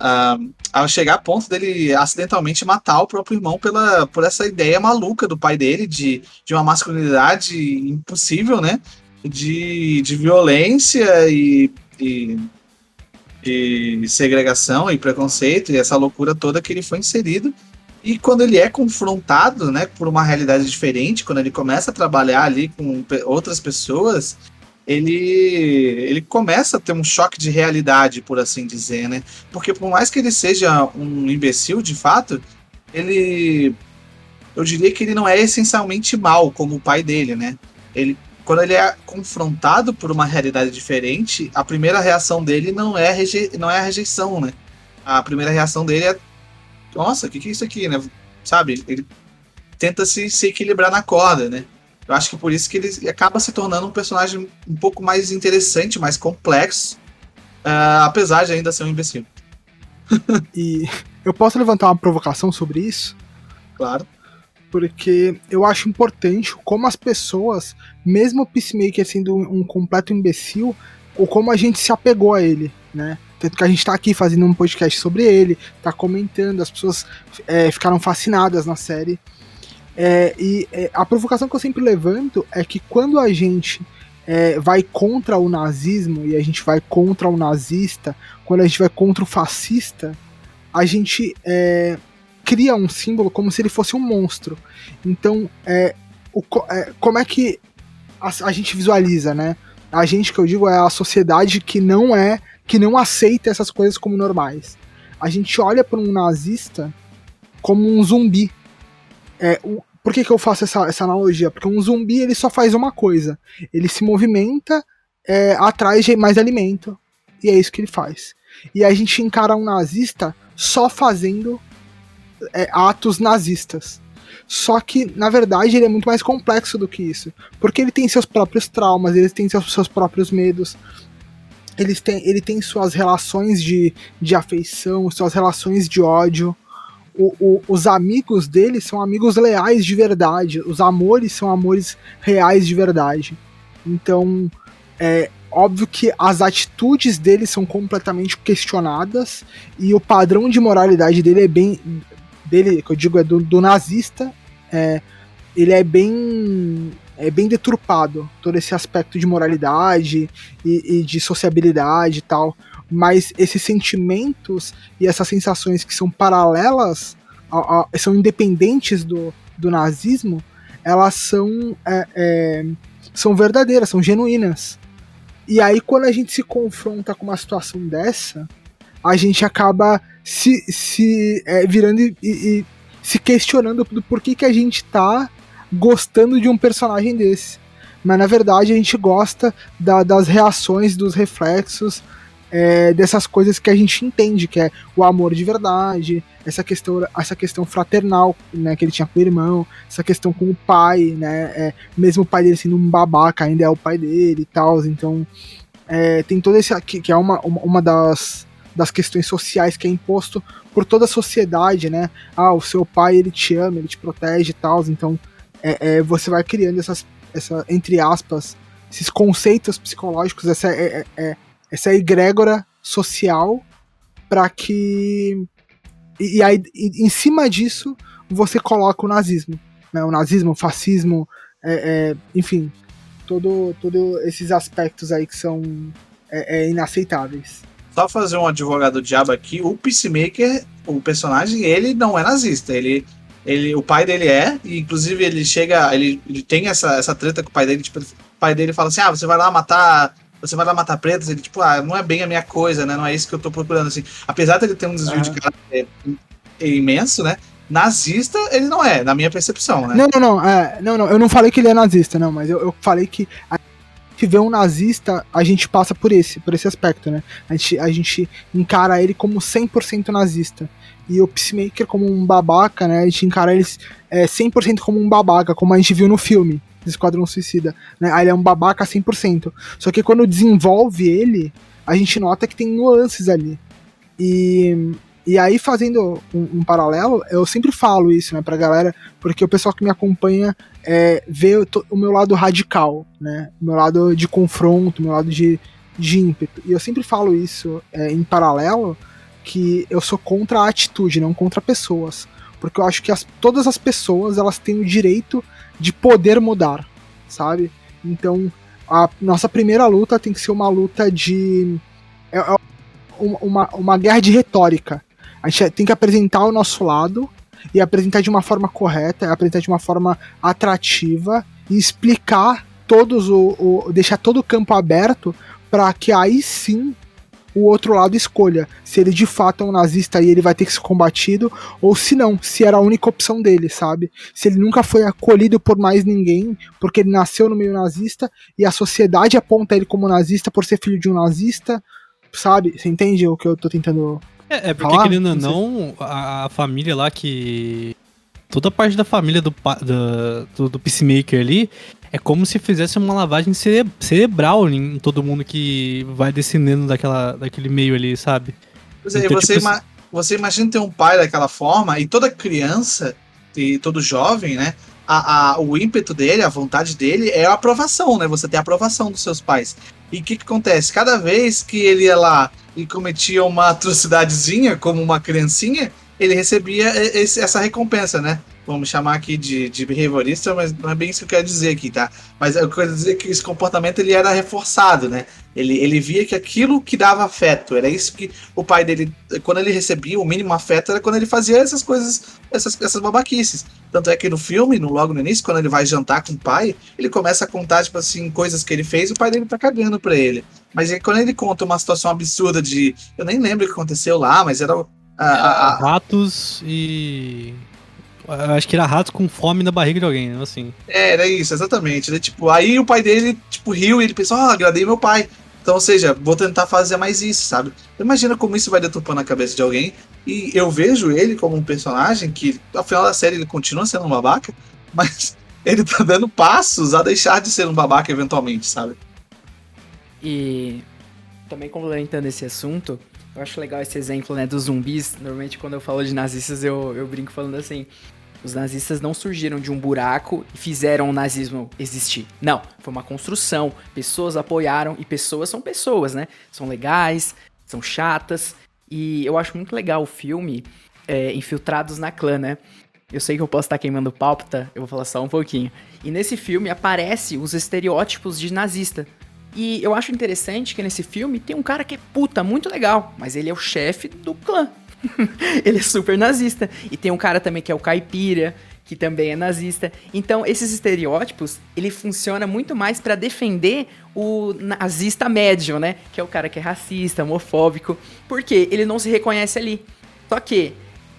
Uh, ao chegar a ponto dele acidentalmente matar o próprio irmão pela, por essa ideia maluca do pai dele de, de uma masculinidade impossível, né? De, de violência e, e, e segregação e preconceito e essa loucura toda que ele foi inserido. E quando ele é confrontado, né, por uma realidade diferente, quando ele começa a trabalhar ali com outras pessoas, ele, ele começa a ter um choque de realidade, por assim dizer, né? Porque por mais que ele seja um imbecil, de fato, ele. Eu diria que ele não é essencialmente mal, como o pai dele, né? Ele, quando ele é confrontado por uma realidade diferente, a primeira reação dele não é, reje, não é a rejeição, né? A primeira reação dele é. Nossa, o que, que é isso aqui, né? Sabe? Ele tenta se, se equilibrar na corda, né? Eu acho que por isso que ele acaba se tornando um personagem um pouco mais interessante, mais complexo, uh, apesar de ainda ser um imbecil. e eu posso levantar uma provocação sobre isso? Claro. Porque eu acho importante como as pessoas, mesmo o Peacemaker sendo um, completo imbecil, ou como a gente se apegou a ele, né? Tanto que a gente tá aqui fazendo um podcast sobre ele, tá comentando, as pessoas é, ficaram fascinadas na série. É, e é, a provocação que eu sempre levanto é que quando a gente é, vai contra o nazismo e a gente vai contra o nazista, quando a gente vai contra o fascista, a gente é, cria um símbolo como se ele fosse um monstro. Então, é, o, é, como é que a, a, gente visualiza, né? A gente que eu digo é a sociedade que não é, que não aceita essas coisas como normais. A gente olha para um nazista como um zumbi. É, por que, que eu faço essa, essa analogia? Porque um zumbi ele só faz uma coisa: ele se movimenta é, atrás de mais alimento. E é isso que ele faz. E a gente encara um nazista só fazendo é, atos nazistas. Só que, na verdade, ele é muito mais complexo do que isso. Porque ele tem seus próprios traumas, ele tem seus, seus próprios medos, ele tem, ele tem suas relações de, de afeição, suas relações de ódio o, o, os amigos dele são amigos leais de verdade, os amores são amores reais de verdade. Então, é óbvio que as atitudes dele são completamente questionadas e o padrão de moralidade dele é bem. dele, que eu digo, é do, do nazista, é, ele é bem é bem deturpado todo esse aspecto de moralidade e, e de sociabilidade e tal mas esses sentimentos e essas sensações que são paralelas, a, a, são independentes do, do nazismo, elas são, é, é, são verdadeiras, são genuínas. E aí, quando a gente se confronta com uma situação dessa, a gente acaba se, se é, virando e, e, se questionando do porquê que a gente tá gostando de um personagem desse. Mas na verdade a gente gosta da, das reações, dos reflexos, é, dessas coisas que a gente entende, que é o amor de verdade, essa questão, essa questão fraternal, né, que ele tinha com o irmão, essa questão com o pai, né, é, mesmo o pai dele sendo um babaca, ainda é o pai dele e tal, então é, tem todo esse aqui, que é uma, uma, uma das, das questões sociais que é imposto por toda a sociedade, né, ah, o seu pai, ele te ama, ele te protege e tal, então é, é, você vai criando essas, essa, entre aspas, esses conceitos psicológicos, essa é, é, é essa egrégora social para que e, e aí e, em cima disso você coloca o nazismo, né? O nazismo, o fascismo, é, é, enfim, todo todo esses aspectos aí que são é, é inaceitáveis. Só fazer um advogado diabo aqui, o Peacemaker, o personagem, ele não é nazista, ele ele, o pai dele é, e inclusive ele chega, ele, ele tem essa, essa treta com o pai dele, tipo, o pai dele fala assim: "Ah, você vai lá matar você vai lá matar pretos, ele, tipo, ah, não é bem a minha coisa, né? Não é isso que eu tô procurando, assim. Apesar de ele ter um desvio uhum. de caráter imenso, né? Nazista, ele não é, na minha percepção, né? Não, não, não. É, não, não. Eu não falei que ele é nazista, não, mas eu, eu falei que a gente vê um nazista, a gente passa por esse, por esse aspecto, né? A gente, a gente encara ele como 100% nazista. E o Peacemaker como um babaca, né? A gente encara ele é, 100% como um babaca, como a gente viu no filme Esquadrão Suicida. Né? Aí ele é um babaca 100%. Só que quando desenvolve ele, a gente nota que tem nuances ali. E, e aí, fazendo um, um, paralelo, eu sempre falo isso né, pra galera, porque o pessoal que me acompanha é, vê o, o meu lado radical, né? O meu lado de confronto, o meu lado de, de ímpeto. E eu sempre falo isso é, em paralelo, que eu sou contra a atitude, não contra pessoas. Porque eu acho que as, todas as pessoas elas têm o direito de poder mudar, sabe? Então, a nossa primeira luta tem que ser uma luta de. É, é uma, uma guerra de retórica. A gente tem que apresentar o nosso lado e apresentar de uma forma correta, apresentar de uma forma atrativa e explicar todos o, o deixar todo o campo aberto para que aí sim o outro lado escolha se ele de fato é um nazista e ele vai ter que ser combatido, ou se não, se era a única opção dele, sabe? Se ele nunca foi acolhido por mais ninguém, porque ele nasceu no meio nazista e a sociedade aponta ele como nazista por ser filho de um nazista, sabe? Você entende o que eu tô tentando. É, é porque, falar? querendo ou não, a, a família lá que. Toda parte da família do, do, do, do Peacemaker ali é como se fizesse uma lavagem cere cerebral em todo mundo que vai descendendo daquela, daquele meio ali, sabe? Pois é, então, você, tipo, ima você imagina ter um pai daquela forma e toda criança e todo jovem, né? A, a, o ímpeto dele, a vontade dele é a aprovação, né? Você tem a aprovação dos seus pais. E o que, que acontece? Cada vez que ele ia lá e cometia uma atrocidadezinha, como uma criancinha, ele recebia esse, essa recompensa, né? Vamos chamar aqui de, de behaviorista, mas não é bem isso que eu quero dizer aqui, tá? Mas eu quero dizer que esse comportamento ele era reforçado, né? Ele, ele via que aquilo que dava afeto, era isso que o pai dele, quando ele recebia o mínimo afeto, era quando ele fazia essas coisas, essas, essas babaquices. Tanto é que no filme, no, logo no início, quando ele vai jantar com o pai, ele começa a contar, tipo assim, coisas que ele fez o pai dele tá cagando pra ele. Mas aí, quando ele conta uma situação absurda de. Eu nem lembro o que aconteceu lá, mas era. A, a, a... Ratos e acho que era rato com fome na barriga de alguém, né? assim. É, era isso, exatamente. Né? Tipo, aí o pai dele, tipo, riu e ele pensou, ah, agradei meu pai. Então, ou seja, vou tentar fazer mais isso, sabe? Imagina como isso vai deturpando a cabeça de alguém. E eu vejo ele como um personagem que, ao final da série, ele continua sendo um babaca, mas ele tá dando passos a deixar de ser um babaca eventualmente, sabe? E também complementando esse assunto, eu acho legal esse exemplo, né, dos zumbis. Normalmente, quando eu falo de nazistas, eu, eu brinco falando assim: os nazistas não surgiram de um buraco e fizeram o nazismo existir. Não, foi uma construção. Pessoas apoiaram e pessoas são pessoas, né? São legais, são chatas. E eu acho muito legal o filme é, Infiltrados na Clã, né? Eu sei que eu posso estar queimando pauta, eu vou falar só um pouquinho. E nesse filme aparece os estereótipos de nazista. E eu acho interessante que nesse filme tem um cara que é puta, muito legal, mas ele é o chefe do clã. ele é super nazista. E tem um cara também que é o caipira, que também é nazista. Então, esses estereótipos, ele funciona muito mais para defender o nazista médio, né? Que é o cara que é racista, homofóbico, porque ele não se reconhece ali. Só que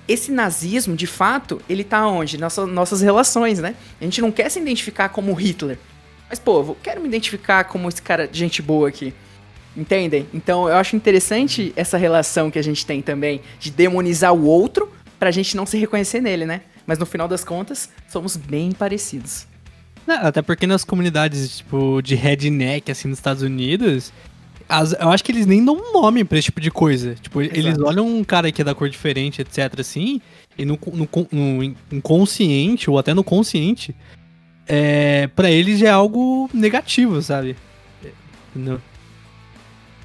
esse nazismo, de fato, ele tá onde? Nossa, nossas relações, né? A gente não quer se identificar como Hitler. Mas, eu quero me identificar como esse cara de gente boa aqui. Entendem? Então eu acho interessante essa relação que a gente tem também de demonizar o outro pra gente não se reconhecer nele, né? Mas no final das contas, somos bem parecidos. É, até porque nas comunidades, tipo, de redneck, assim, nos Estados Unidos, as- eu acho que eles nem dão um nome pra esse tipo de coisa. Tipo, eles olham um cara que é da cor diferente, etc, assim, e no, no, no inconsciente, ou até no consciente, é, pra eles é algo negativo, sabe? É, Entendeu?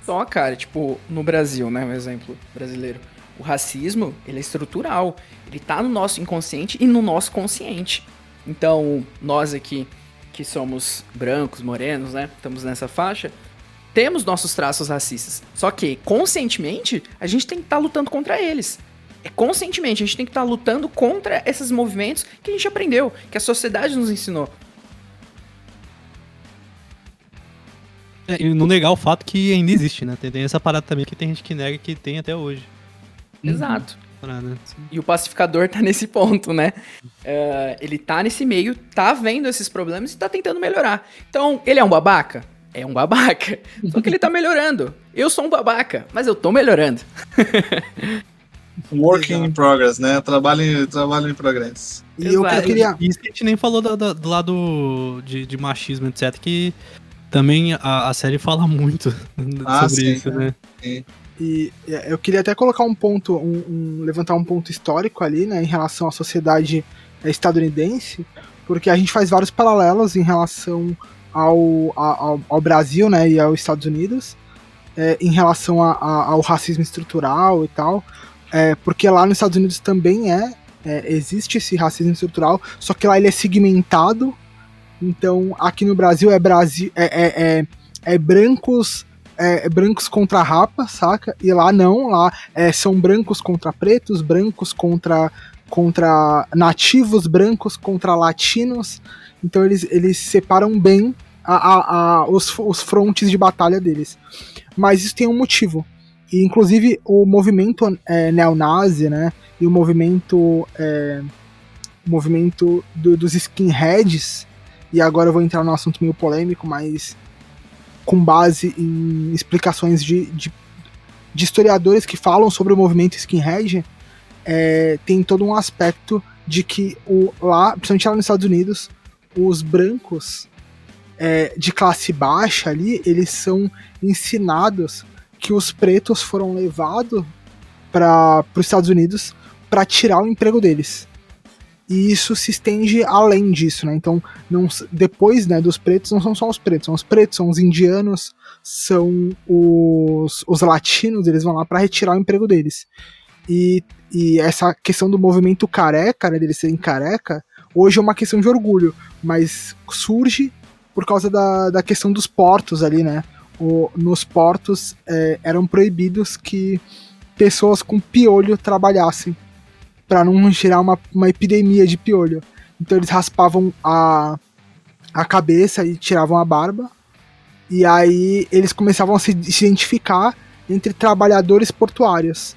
Só, cara, tipo, no Brasil, né? Um exemplo brasileiro. O racismo, ele é estrutural. Ele tá no nosso inconsciente e no nosso consciente. Então, nós aqui, que somos brancos, morenos, né? Estamos nessa faixa. Temos nossos traços racistas. Só que, conscientemente, a gente tem que estar lutando contra eles. É conscientemente, a gente tem que estar lutando contra esses movimentos que a gente aprendeu, que a sociedade nos ensinou. É, e não negar o fato que ainda existe, né? Tem, tem essa parada também que tem gente que nega que tem até hoje. Exato. Parada. E o pacificador tá nesse ponto, né? É, ele tá nesse meio, tá vendo esses problemas e tá tentando melhorar. Então, ele é um babaca? É um babaca. Só que ele tá melhorando. Eu sou um babaca, mas eu tô melhorando. Working in progress, né? Trabalho, em- trabalho em progresso. E Exato. eu queria. Isso que a gente nem falou do, do- do lado de, de machismo, etc. Que também a, a série fala muito Ah, sobre sim, isso, né? E é, eu queria até colocar um ponto, um, um- levantar um ponto histórico ali, né, em relação à sociedade é, estadunidense, porque a gente faz vários paralelos em relação ao, ao, ao Brasil, né, e aos Estados Unidos, é, em relação a- a- ao racismo estrutural e tal, é, porque lá nos Estados Unidos também é, é, existe esse racismo estrutural, só que lá ele é segmentado, então aqui no Brasil é Brasil é, é, é, é brancos é, brancos contra rapa, saca? E lá não, lá é, são brancos contra pretos, brancos contra, contra nativos, brancos contra latinos. Então eles, eles separam bem a, a, a- os, os frontes de batalha deles. Mas isso tem um motivo. E, inclusive o movimento é, neonazi, né? E o movimento. é, movimento do- dos skinheads. E agora eu vou entrar num assunto meio polêmico, mas com base em explicações de, de, de historiadores que falam sobre o movimento skinhead, é, tem todo um aspecto de que o, lá, principalmente lá nos Estados Unidos, os brancos é, de classe baixa ali, eles são ensinados que os pretos foram levados para os Estados Unidos para tirar o emprego deles. E isso se estende além disso, né? Então, não, depois né, dos pretos, não são só os pretos, são os pretos, são os indianos, são os, os latinos, eles vão lá para retirar o emprego deles. E, e essa questão do movimento careca, né, deles serem careca, hoje é uma questão de orgulho, mas surge por causa da, da questão dos portos ali, né? O, nos portos é, eram proibidos que pessoas com piolho trabalhassem para não gerar uma, uma epidemia de piolho. Então eles raspavam a, a cabeça e tiravam a barba. E aí eles começavam a se, identificar entre trabalhadores portuários.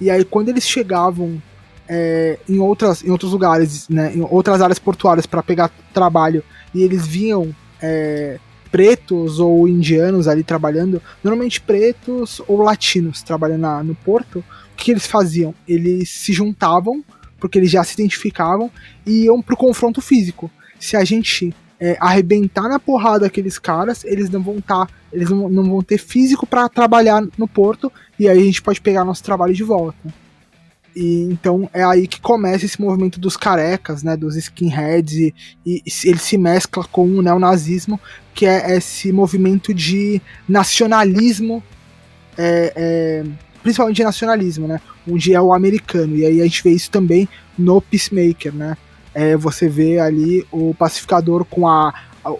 E aí quando eles chegavam é, em, outras, em outros lugares, né, em outras áreas portuárias para pegar trabalho, e eles viam é, pretos ou indianos ali trabalhando, normalmente pretos ou latinos trabalhando na- no porto, o que eles faziam? Eles se juntavam, porque eles já se identificavam, e iam pro confronto físico. Se a gente é, arrebentar na porrada aqueles caras, eles não vão estar. eles não, não vão ter físico para trabalhar no porto, e aí a gente pode pegar nosso trabalho de volta. E então é aí que começa esse movimento dos carecas, né, dos skinheads, e, e ele se mescla com o neonazismo, que é esse movimento de nacionalismo, é, é, principalmente de nacionalismo, né, onde é o americano. E aí a gente vê isso também no Peacemaker, né. É, você vê ali o pacificador com a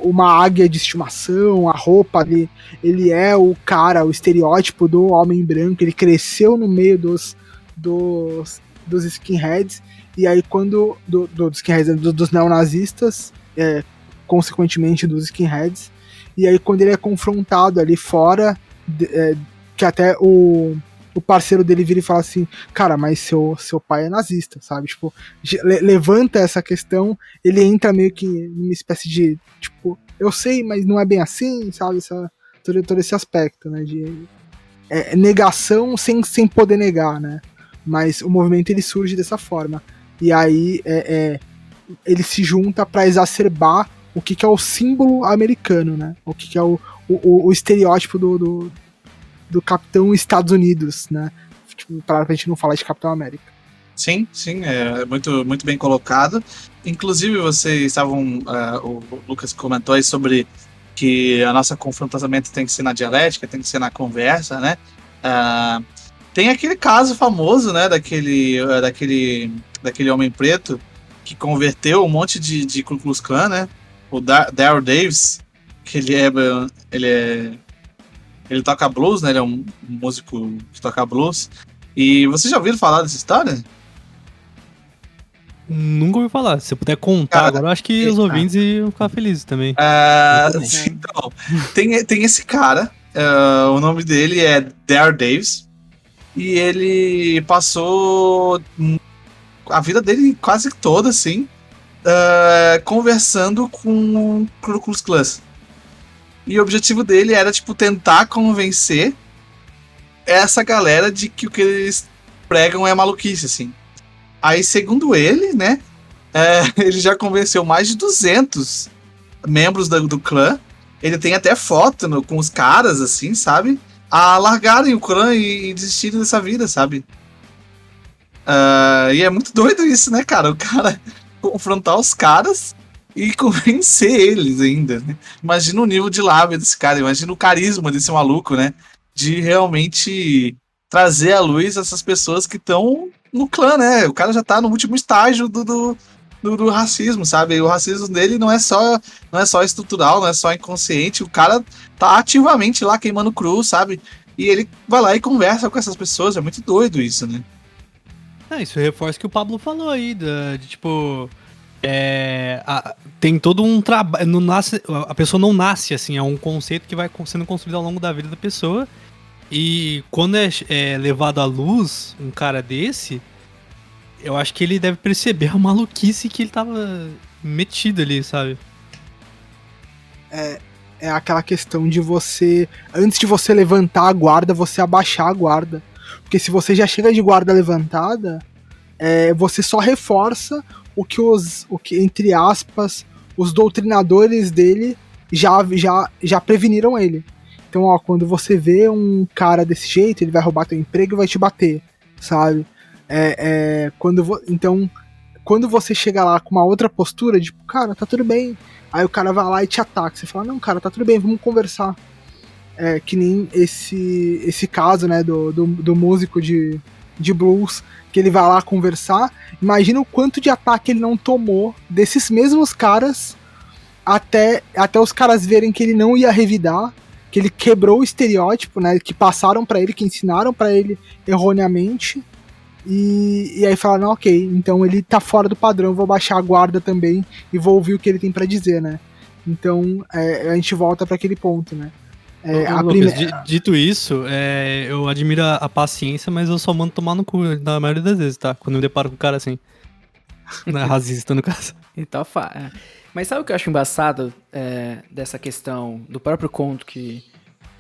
uma águia de estimação, a roupa ali, ele é o cara, o estereótipo do homem branco, ele cresceu no meio dos dos, dos skinheads, e aí quando. Do, do- dos skinheads, do- dos neonazistas, é, consequentemente dos skinheads, e aí quando ele é confrontado ali fora, de- é, que até o, o parceiro dele vira e fala assim, cara, mas seu, seu pai é nazista, sabe? Tipo, le- levanta essa questão, ele entra meio que numa espécie de, tipo, eu sei, mas não é bem assim, sabe? Essa, todo, todo esse aspecto, né? De é, negação sem, sem poder negar, né? Mas o movimento ele surge dessa forma. E aí é, é ele se junta para exacerbar o que, que, é o símbolo americano, né? O que, que é o, o, o estereótipo do, do, do, Capitão Estados Unidos, né? Tipo, pra, gente não falar de Capitão América. Sim, sim, é muito, muito bem colocado. Inclusive, vocês estavam. Uh, o Lucas comentou aí sobre que a nossa confrontamento tem que ser na dialética, tem que ser na conversa, né? Uh, tem aquele caso famoso, né, daquele, uh, daquele, daquele homem preto que converteu um monte de, de Ku Klux Klan, né? O Daryl Davis, que ele é, ele é, ele toca blues, né? Ele é um músico que toca blues. E vocês já ouviram falar dessa história? Nunca ouvi falar. Se você puder contar Cara, agora, eu acho que os ouvintes iam ficar felizes também. Uh, então, tem, tem esse cara, uh, o nome dele é Dare Davis, e ele passou a vida dele quase toda, assim, uh, conversando com o Ku Klux Klan. E o objetivo dele era, tipo, tentar convencer essa galera de que o que eles pregam é maluquice, assim. Aí, segundo ele, né, é, ele já convenceu mais de 200 membros do, do clã. Ele tem até foto no, com os caras, assim, sabe? A largarem o clã e, e desistirem dessa vida, sabe? Uh, e é muito doido isso, né, cara? O cara confrontar os caras e convencer eles ainda. Né? Imagina o nível de lábia desse cara, imagina o carisma desse maluco, né? De realmente trazer à luz essas pessoas que estão no clã, né? O cara já tá no último estágio do, do, do, do, racismo, sabe? O racismo dele não é só não é só estrutural, não é só inconsciente. O cara tá ativamente lá queimando cru, sabe? E ele vai lá e conversa com essas pessoas. É muito doido isso, né? É, isso reforça o que o Pablo falou aí, de, de tipo. É, a, tem todo um trabalho. A pessoa não nasce assim, é um conceito que vai sendo construído ao longo da vida da pessoa. E quando é, é, levado à luz um cara desse, eu acho que ele deve perceber a maluquice que ele tava metido ali, sabe? É, é aquela questão de você, antes de você levantar a guarda, você abaixar a guarda. Porque se você já chega de guarda levantada, é, você só reforça o que os, o que, entre aspas, os doutrinadores dele já, já, já preveniram ele. Então, ó, quando você vê um cara desse jeito, ele vai roubar teu emprego e vai te bater, sabe? É, é, quando vo... Então, quando você chega lá com uma outra postura, tipo, cara, tá tudo bem. Aí o cara vai lá e te ataca. Você fala, não, cara, tá tudo bem, vamos conversar. É, que nem esse, esse caso, né, do, do, do músico de, de blues, que ele vai lá conversar. Imagina o quanto de ataque ele não tomou desses mesmos caras até, até os caras verem que ele não ia revidar que ele quebrou o estereótipo, né? Que passaram para ele, que ensinaram para ele erroneamente. E, e aí falaram, ok, então ele tá fora do padrão, vou baixar a guarda também e vou ouvir o que ele tem para dizer, né? Então é, a gente volta para aquele ponto, né? É, Ô, Lucas, primeira... Dito isso, é, eu admiro a, paciência, mas eu só mando tomar no cu na maioria das vezes, tá? Quando eu me deparo com um cara assim. Não é racista, no caso. Então, fa... É. Mas sabe o que eu acho embaçado é, dessa questão do próprio conto que,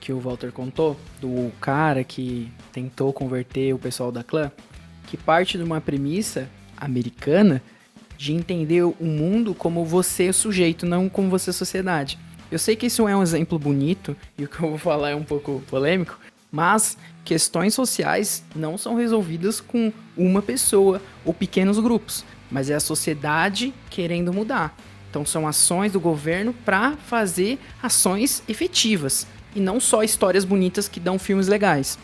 que o Walter contou? Do cara que tentou converter o pessoal da clã? Que parte de uma premissa americana de entender o mundo como você sujeito, não como você sociedade. Eu sei que isso é um exemplo bonito e o que eu vou falar é um pouco polêmico, mas questões sociais não são resolvidas com uma pessoa ou pequenos grupos, mas é a sociedade querendo mudar. Então são ações do governo para fazer ações efetivas e não só histórias bonitas que dão filmes legais.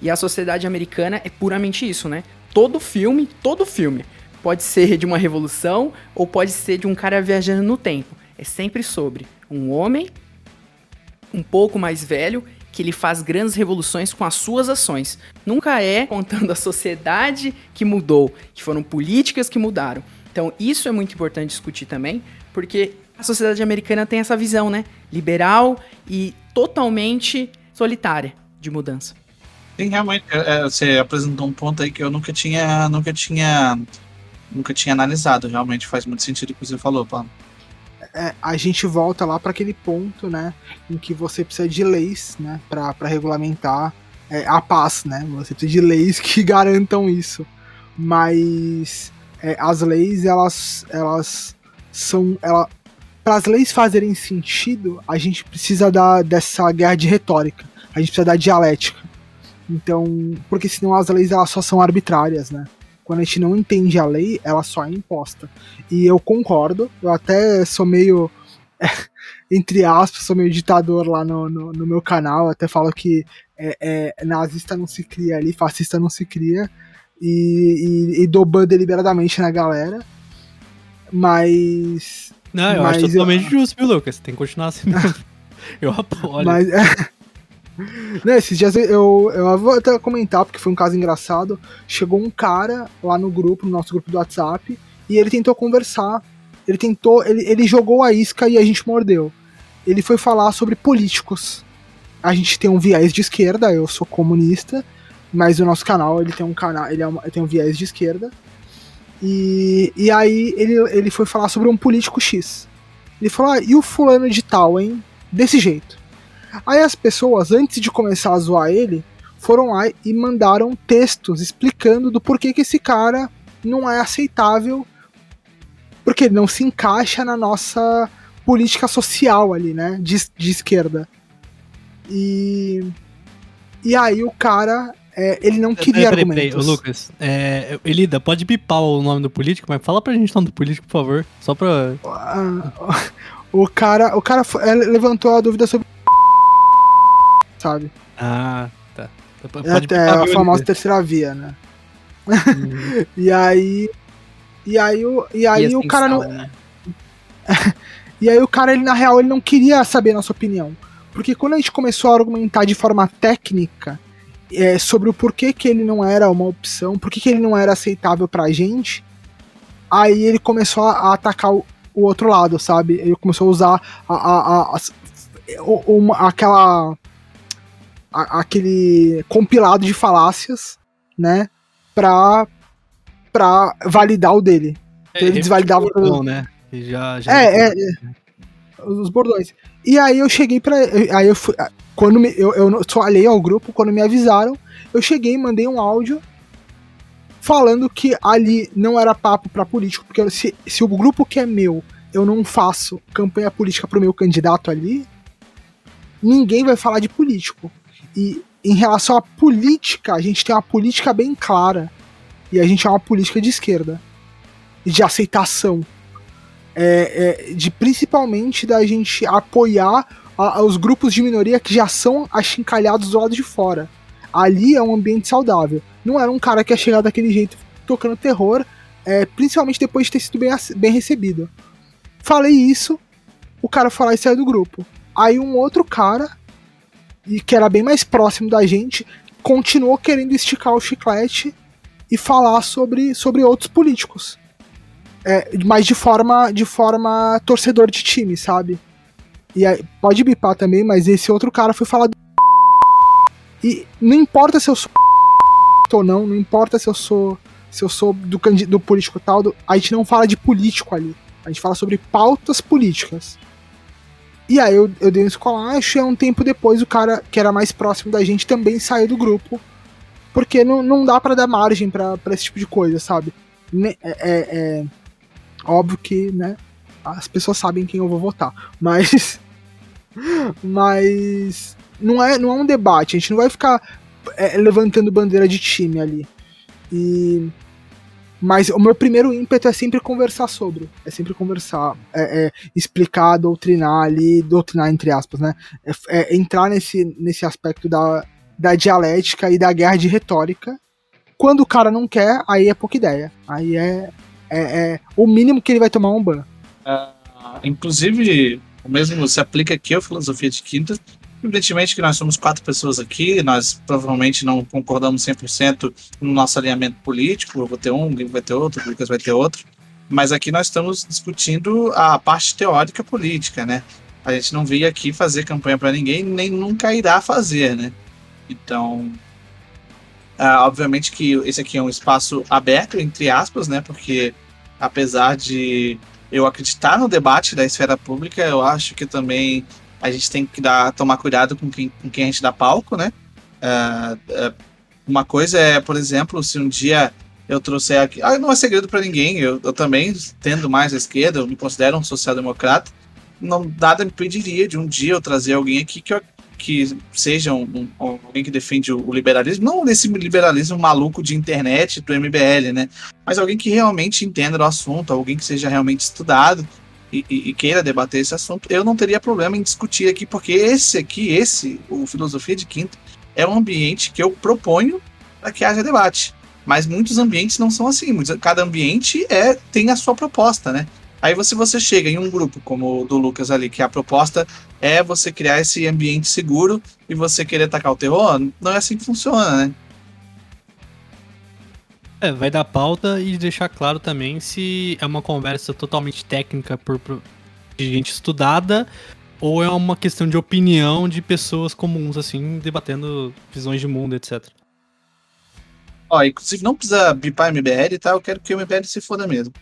E a sociedade americana é puramente isso, né? Todo filme, todo filme pode ser de uma revolução ou pode ser de um cara viajando no tempo. É sempre sobre um homem um pouco mais velho que ele faz grandes revoluções com as suas ações. Nunca é contando a sociedade que mudou, que foram políticas que mudaram. Então, isso é muito importante discutir também, porque a sociedade americana tem essa visão, né? Liberal e totalmente solitária de mudança. Sim, realmente, é, você apresentou um ponto aí que eu nunca tinha, nunca tinha, nunca tinha analisado. Realmente faz muito sentido o que você falou, Paulo. É, a gente volta lá para aquele ponto, né, em que você precisa de leis, né, para regulamentar é, a paz, né? Você precisa de leis que garantam isso. Mas é, as leis, elas, elas são, ela, para as leis fazerem sentido, a gente precisa da, dessa guerra de retórica. A gente precisa da dialética. Então, porque senão as leis elas só são arbitrárias, né? Quando a gente não entende a lei, ela só é imposta. E eu concordo, eu até sou meio. entre aspas, sou meio ditador lá no, no, no meu canal, até falo que é, é, nazista não se cria ali, fascista não se cria, e, e, e dou ban deliberadamente na galera. Mas. Não, eu mas acho totalmente eu... justo, viu, Lucas? Tem que continuar assim mesmo. eu apoio. Mas, é... Não, esses dias eu, eu vou até comentar, porque foi um caso engraçado. Chegou um cara lá no grupo, no nosso grupo do WhatsApp, e ele tentou conversar. Ele tentou. Ele, ele jogou a isca e a gente mordeu. Ele foi falar sobre políticos. A gente tem um viés de esquerda, eu sou comunista, mas o nosso canal ele tem um canal, ele, é uma, tem um viés de esquerda. E, e aí ele, ele foi falar sobre um político X. Ele falou, ah, e o fulano de tal, hein? Desse jeito. Aí as pessoas, antes de começar a zoar ele, foram lá e mandaram textos explicando do porquê que esse cara não é aceitável, porque ele não se encaixa na nossa política social ali, né, de, de esquerda. E e aí o cara, é, ele não queria peraí, peraí, argumentos. Peraí, Lucas, é, Elida, pode bipar o nome do político, mas fala pra gente o nome do político, por favor, só pra... O cara, o cara é, levantou a dúvida sobre sabe? Ah, tá. Pode é até a famosa terceira via, né? Uhum. e aí. E aí, o, e aí e o cara não. Né? e aí o cara, ele, na real, ele não queria saber a nossa opinião. Porque quando a gente começou a argumentar de forma técnica é, sobre o porquê que ele não era uma opção, porquê que ele não era aceitável pra gente, aí ele começou a, atacar o, o, outro lado, sabe? Ele começou a usar a, a, a, uma, aquela a, aquele compilado de falácias, né? Pra, pra validar o dele. É, ele desvalidava o bordão, né? Já, já é, é, é, os bordões. E aí eu cheguei pra. Aí eu fui. Quando me, eu, eu só alhei ao grupo, quando me avisaram, eu cheguei e mandei um áudio falando que ali não era papo para político, porque se, se o grupo que é meu eu não faço campanha política pro meu candidato ali, ninguém vai falar de político. E em relação à política, a gente tem uma política bem clara. E a gente é uma política de esquerda. De aceitação. É, é, de principalmente da gente apoiar a, a, os grupos de minoria que já são achincalhados do lado de fora. Ali é um ambiente saudável. Não era um cara que ia chegar daquele jeito tocando terror, é, principalmente depois de ter sido bem, bem recebido. Falei isso, o cara foi lá e saiu do grupo. Aí um outro cara e que era bem mais próximo da gente, continuou querendo esticar o chiclete e falar sobre, sobre outros políticos. É, mas de forma, de forma torcedor de time, sabe? E aí, pode bipar também, mas esse outro cara foi falar do. E não importa se eu sou ou não, não importa se eu sou se eu sou do, do político tal, do, a gente não fala de político ali. A gente fala sobre pautas políticas. E aí eu, eu dei um escolacho e um tempo depois o cara que era mais próximo da gente também saiu do grupo. Porque não, não dá para dar margem para esse tipo de coisa, sabe? É, é, é, óbvio que, né, as pessoas sabem quem eu vou votar. Mas. Mas. Não é, não é um debate, a gente não vai ficar é, levantando bandeira de time ali. E mas o meu primeiro ímpeto é sempre conversar sobre. É sempre conversar. É, é explicar, doutrinar ali, doutrinar entre aspas, né? É, é, entrar nesse, nesse aspecto da, da dialética e da guerra de retórica. Quando o cara não quer, aí é pouca ideia. Aí é, é, é o mínimo que ele vai tomar um ban. Uh, inclusive, o mesmo se aplica aqui à filosofia de quinta. Evidentemente que nós somos quatro pessoas aqui, nós provavelmente não concordamos 100% no nosso alinhamento político, eu vou ter um, o vai ter outro, o Lucas vai ter outro, mas aqui nós estamos discutindo a parte teórica política, né? A gente não veio aqui fazer campanha para ninguém, nem nunca irá fazer, né? Então, uh, obviamente que esse aqui é um espaço aberto, entre aspas, né? Porque apesar de eu acreditar no debate da esfera pública, eu acho que também a gente tem que dar, tomar cuidado com quem, com quem a gente dá palco, né? Uh, uh, uma coisa é, por exemplo, se um dia eu trouxer aqui. Ah, não é segredo para ninguém, eu, eu, também tendo mais à esquerda, eu me considero um social-democrata. Não, nada me impediria de um dia eu trazer alguém aqui que, eu, que seja um, um, alguém que defende o, o, liberalismo, não nesse liberalismo maluco de internet do MBL, né? Mas alguém que realmente entenda o assunto, alguém que seja realmente estudado e, e, e, queira debater esse assunto, eu não teria problema em discutir aqui, porque esse aqui, esse, o Filosofia de Quinta, é um ambiente que eu proponho para que haja debate. Mas muitos ambientes não são assim. Cada ambiente é tem a sua proposta, né? Aí você, você chega em um grupo como o do Lucas ali, que a proposta é você criar esse ambiente seguro e você querer atacar o terror, não é assim que funciona, né? É, vai dar pauta e deixar claro também se é uma conversa totalmente técnica por, por de gente estudada ou é uma questão de opinião de pessoas comuns, assim, debatendo visões de mundo, etc. Ó, inclusive não precisa bipar MBL, tá? Eu quero que o MBL se foda mesmo.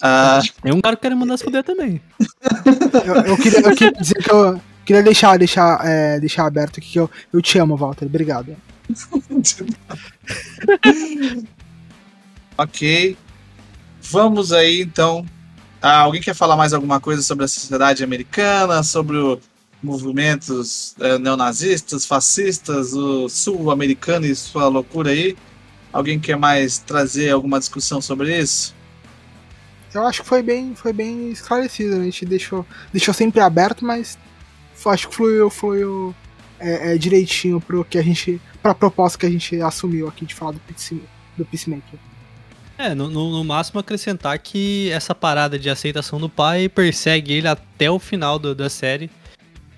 Ah... Tem um cara que quer mandar se foder também. eu, eu, queria, eu, queria, dizer que eu queria deixar, deixar, é, deixar aberto aqui que eu, eu te amo, Walter. Obrigado. ok. Vamos aí, então. Ah, alguém quer falar mais alguma coisa sobre a sociedade americana, sobre o movimentos é, neonazistas, fascistas, o sul-americano e sua loucura aí? Alguém quer mais trazer alguma discussão sobre isso? Eu acho que foi bem, foi bem esclarecido. Né? A gente deixou, deixou sempre aberto, mas acho que fluiu, fluiu é, é, direitinho pro que a gente, para a proposta que a gente assumiu aqui de falar do, do Peacemaker. É, no, no, no, máximo acrescentar que essa parada de aceitação do pai persegue ele até o final do, da série.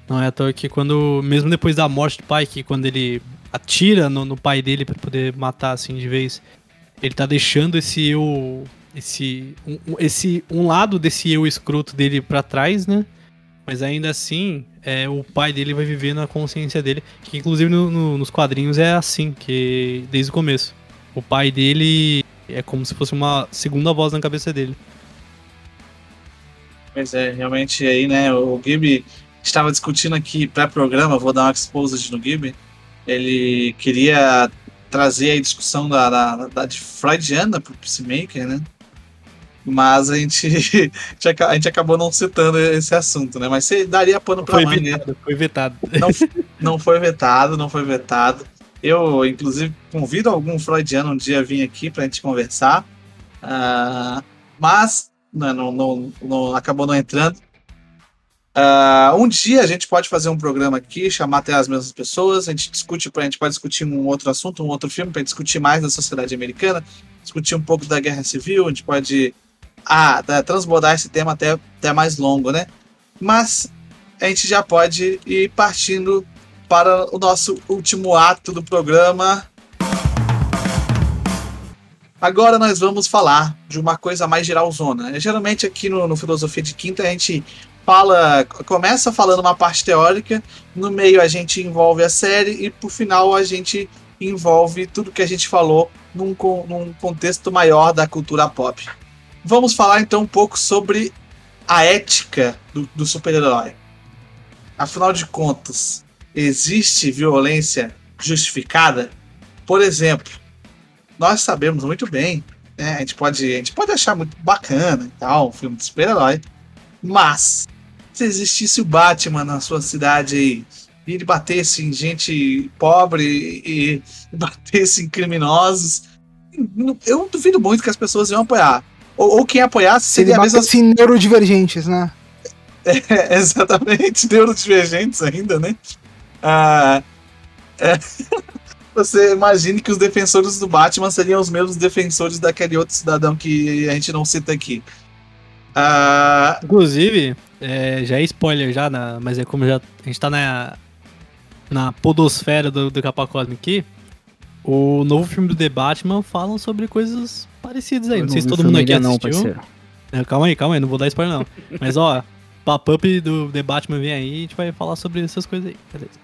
Não é à toa que quando, mesmo depois da morte do pai, que quando ele atira no, no pai dele para poder matar assim de vez, ele tá deixando esse eu esse um, esse um lado desse eu escroto dele para trás, né? Mas ainda assim, é, o pai dele vai viver na consciência dele, que inclusive no, no, nos quadrinhos é assim, que desde o começo. O pai dele é como se fosse uma segunda voz na cabeça dele. Pois é, realmente aí, né, o Gibi estava discutindo aqui pré-programa, vou dar uma exposed no Gibi. Ele queria trazer a discussão da, da, da de Freudiana pro Peacemaker, né? Mas a gente, a gente acabou não citando esse assunto, né? Mas você daria pano foi manga. Vetado, foi vetado. Não, não foi vetado, não foi vetado. Eu, inclusive, convido algum freudiano um dia a vir aqui pra gente conversar. Uh, mas não, não, não, não, acabou não entrando. Uh, um dia a gente pode fazer um programa aqui, chamar até as mesmas pessoas, a gente discute, a gente pode discutir um outro assunto, um outro filme, para discutir mais da sociedade americana, discutir um pouco da guerra civil, a gente pode a, a transbordar esse tema até, até mais longo, né? Mas a gente já pode ir partindo para o nosso último ato do programa. Agora nós vamos falar de uma coisa mais geralzona. Geralmente aqui no, no Filosofia de Quinta a gente fala, começa falando uma parte teórica, no meio a gente envolve a série e por final a gente envolve tudo que a gente falou num, num contexto maior da cultura pop. Vamos falar então um pouco sobre a ética do, do super-herói. Afinal de contas, existe violência justificada? Por exemplo, nós sabemos muito bem, né? a, gente pode, a gente pode achar muito bacana e tal, um filme de super-herói, mas se existisse o Batman na sua cidade aí, e ele batesse em gente pobre e, batesse em criminosos, eu duvido muito que as pessoas iam apoiar. Ou, ou quem apoiasse seria a mesma. Assim, neurodivergentes, né? É, exatamente, neurodivergentes ainda, né? Ah, é, você imagine que os defensores do Batman seriam os mesmos defensores daquele outro cidadão que a gente não cita aqui. Ah, Inclusive, é, já é spoiler já, na, mas é como já a gente tá na, na podosfera do, do Capa aqui, o novo filme do The Batman falam sobre coisas parecidos aí. Não, não sei se todo mundo aqui assistiu. Não. É, calma aí, calma aí, não vou dar spoiler não. Mas ó, pop-up do The Batman vem aí e a gente vai falar sobre essas coisas aí, beleza?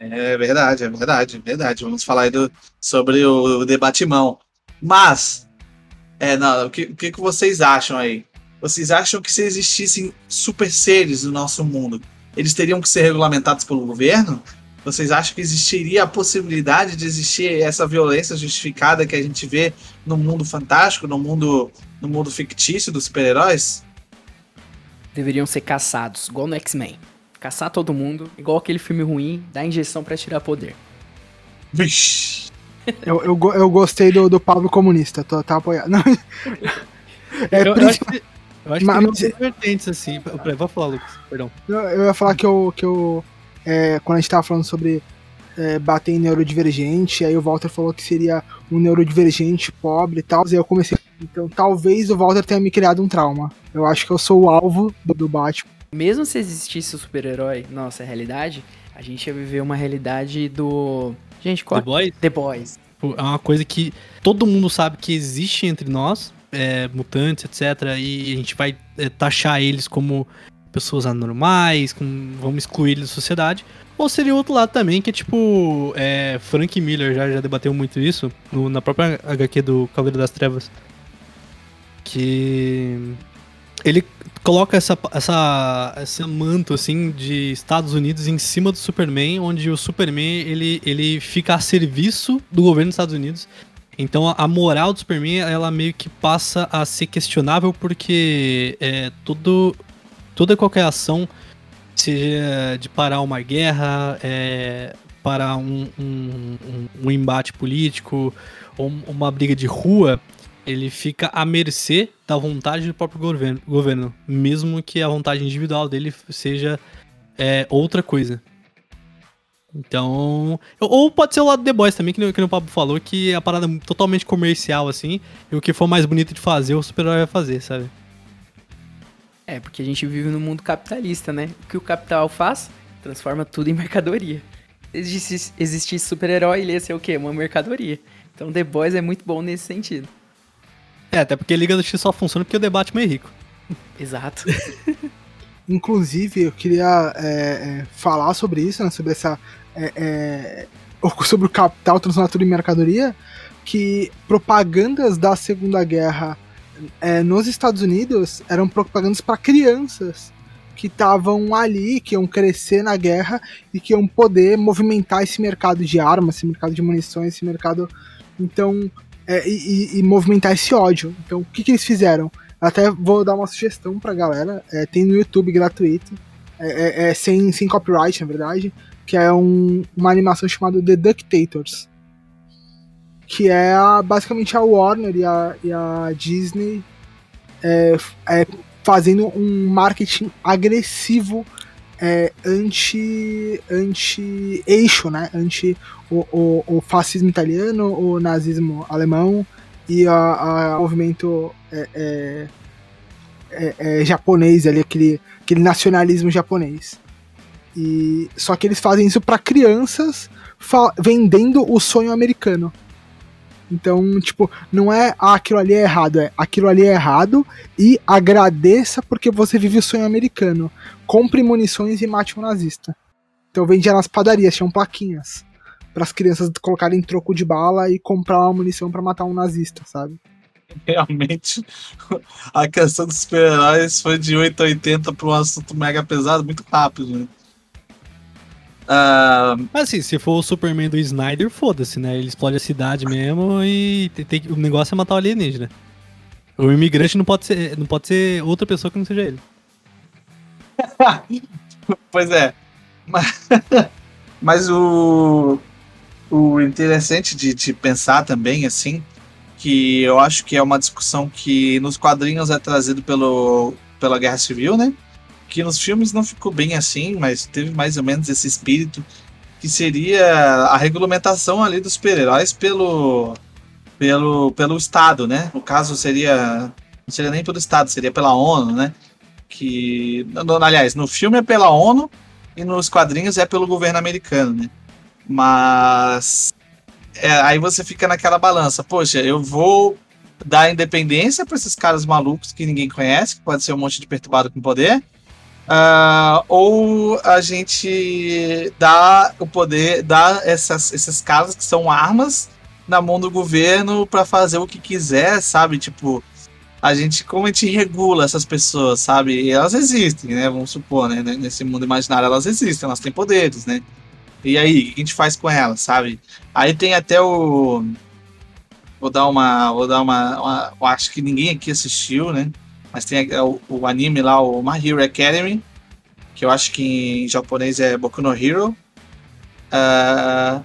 É verdade, é verdade, é verdade. Vamos falar aí do, sobre o, o The Batman. Mas, É, não, o que, o que que vocês acham aí? Vocês acham que se existissem super seres no nosso mundo, eles teriam que ser regulamentados pelo governo? Vocês acham que existiria a possibilidade de existir essa violência justificada que a gente vê no mundo fantástico, no mundo, no mundo fictício dos super-heróis? Deveriam ser caçados, igual no X-Men. Caçar todo mundo, igual aquele filme ruim, dar injeção pra tirar poder. Vixe. Eu, eu, eu gostei do, do Pablo comunista, tô, tá apoiado. Não. É, eu, eu acho que, eu acho Mas- que tem mas- vertentes, assim. Vou falar, Lucas, perdão. Eu, eu ia falar que eu. Que eu é, quando a gente tava falando sobre é, bater em neurodivergente, aí o Walter falou que seria um neurodivergente pobre e tal, e aí eu comecei. Então talvez o Walter tenha me criado um trauma. Eu acho que eu sou o alvo do, do Batman. Mesmo se existisse o super-herói na nossa realidade, a gente ia viver uma realidade do. Gente, qual? The Boys The Boys. é uma coisa que todo mundo sabe que existe entre nós, é, mutantes, etc. E a gente vai é, taxar eles como pessoas anormais, com, vamos excluir eles da sociedade. Ou seria o outro lado também, que é tipo. é, Frank Miller já, já debateu muito isso no- na própria HQ do Cavaleiro das Trevas. Que. Ele coloca essa, essa, esse manto assim de Estados Unidos em cima do Superman, onde o Superman ele, ele fica a serviço do governo dos Estados Unidos. Então a, moral do Superman ela meio que passa a ser questionável porque é, tudo, toda qualquer ação, seja de parar uma guerra, é, parar um, um, um- embate político ou uma briga de rua, ele fica à mercê da vontade do próprio governo, governo mesmo que a vontade individual dele seja é, outra coisa. Então. Ou pode ser o lado do The Boys também, que, que o Pablo falou, que é a parada totalmente comercial, assim, e o que for mais bonito de fazer, o super-herói vai fazer, sabe? É, porque a gente vive num mundo capitalista, né? O que o capital faz? Transforma tudo em mercadoria. Se existisse, existisse super-herói, ele ia ser o quê? Uma mercadoria. Então The Boys é muito bom nesse sentido. É, até porque Liga da Justiça só funciona porque o debate é meio rico. Exato. Inclusive, eu queria é, é, falar sobre isso, né, sobre essa. é, é, sobre o capital transformar tudo em mercadoria, que propagandas da Segunda Guerra é, nos Estados Unidos eram propagandas para crianças que estavam ali, que iam crescer na guerra e que iam poder movimentar esse mercado de armas, esse mercado de munições, esse mercado. Então. é, e, e- movimentar esse ódio. Então, o que, que eles fizeram? Até vou dar uma sugestão pra galera. é, tem no YouTube gratuito. É, é- é sem, sem copyright, na verdade. Que é um- uma animação chamada The Ductators. Que é a- basicamente a Warner e a, e a Disney é, é, fazendo um marketing agressivo é, anti, anti eixo, né? Anti o, o, o fascismo italiano, o nazismo alemão e a movimento é, é, é, japonês ali, aquele, aquele nacionalismo japonês. E, só que eles fazem isso para crianças vendendo o sonho americano. Então, tipo, não é ah, aquilo ali é errado, é aquilo ali é errado e agradeça porque você vive o sonho americano. Compre munições e mate um nazista. Então vendia nas padarias, tinham plaquinhas para as crianças colocarem troco de bala e comprar uma munição para matar um nazista, sabe? Realmente, a questão dos super-heróis foi de 8 a 80 para um assunto mega pesado muito rápido. Né? Ah, Mas assim, se for o Superman do Snyder, foda-se, né? Ele explode a cidade mesmo e tem, tem- o negócio é matar o alienígena. O imigrante não pode ser, não pode ser outra pessoa que não seja ele. pois é. Mas, mas o, o interessante de, de pensar também, assim, que eu acho que é uma discussão que nos quadrinhos é trazido pelo, pela Guerra Civil, né? Que nos filmes não ficou bem assim, mas teve mais ou menos esse espírito, que seria a regulamentação ali dos super-heróis pelo, pelo, pelo Estado, né? No caso, seria. Não seria nem pelo Estado, seria pela ONU, né? Que. aliás, no filme é pela ONU e nos quadrinhos é pelo governo americano, né? Mas. é, aí você fica naquela balança, poxa, eu vou dar independência para esses caras malucos que ninguém conhece, que pode ser um monte de perturbado com poder. Ah, ou a gente dá o poder, dá essas, esses caras que são armas na mão do governo para fazer o que quiser, sabe? Tipo, a gente, como a gente regula essas pessoas, sabe? E elas existem, né? Vamos supor, né? Nesse mundo imaginário elas existem, elas têm poderes, né? E aí, o que a gente faz com elas, sabe? Aí tem até o. Vou dar uma. Vou dar uma. uma acho que ninguém aqui assistiu, né? Mas tem o, o, anime lá, o My Hero Academy, que eu acho que em japonês é Boku no Hero. Uh,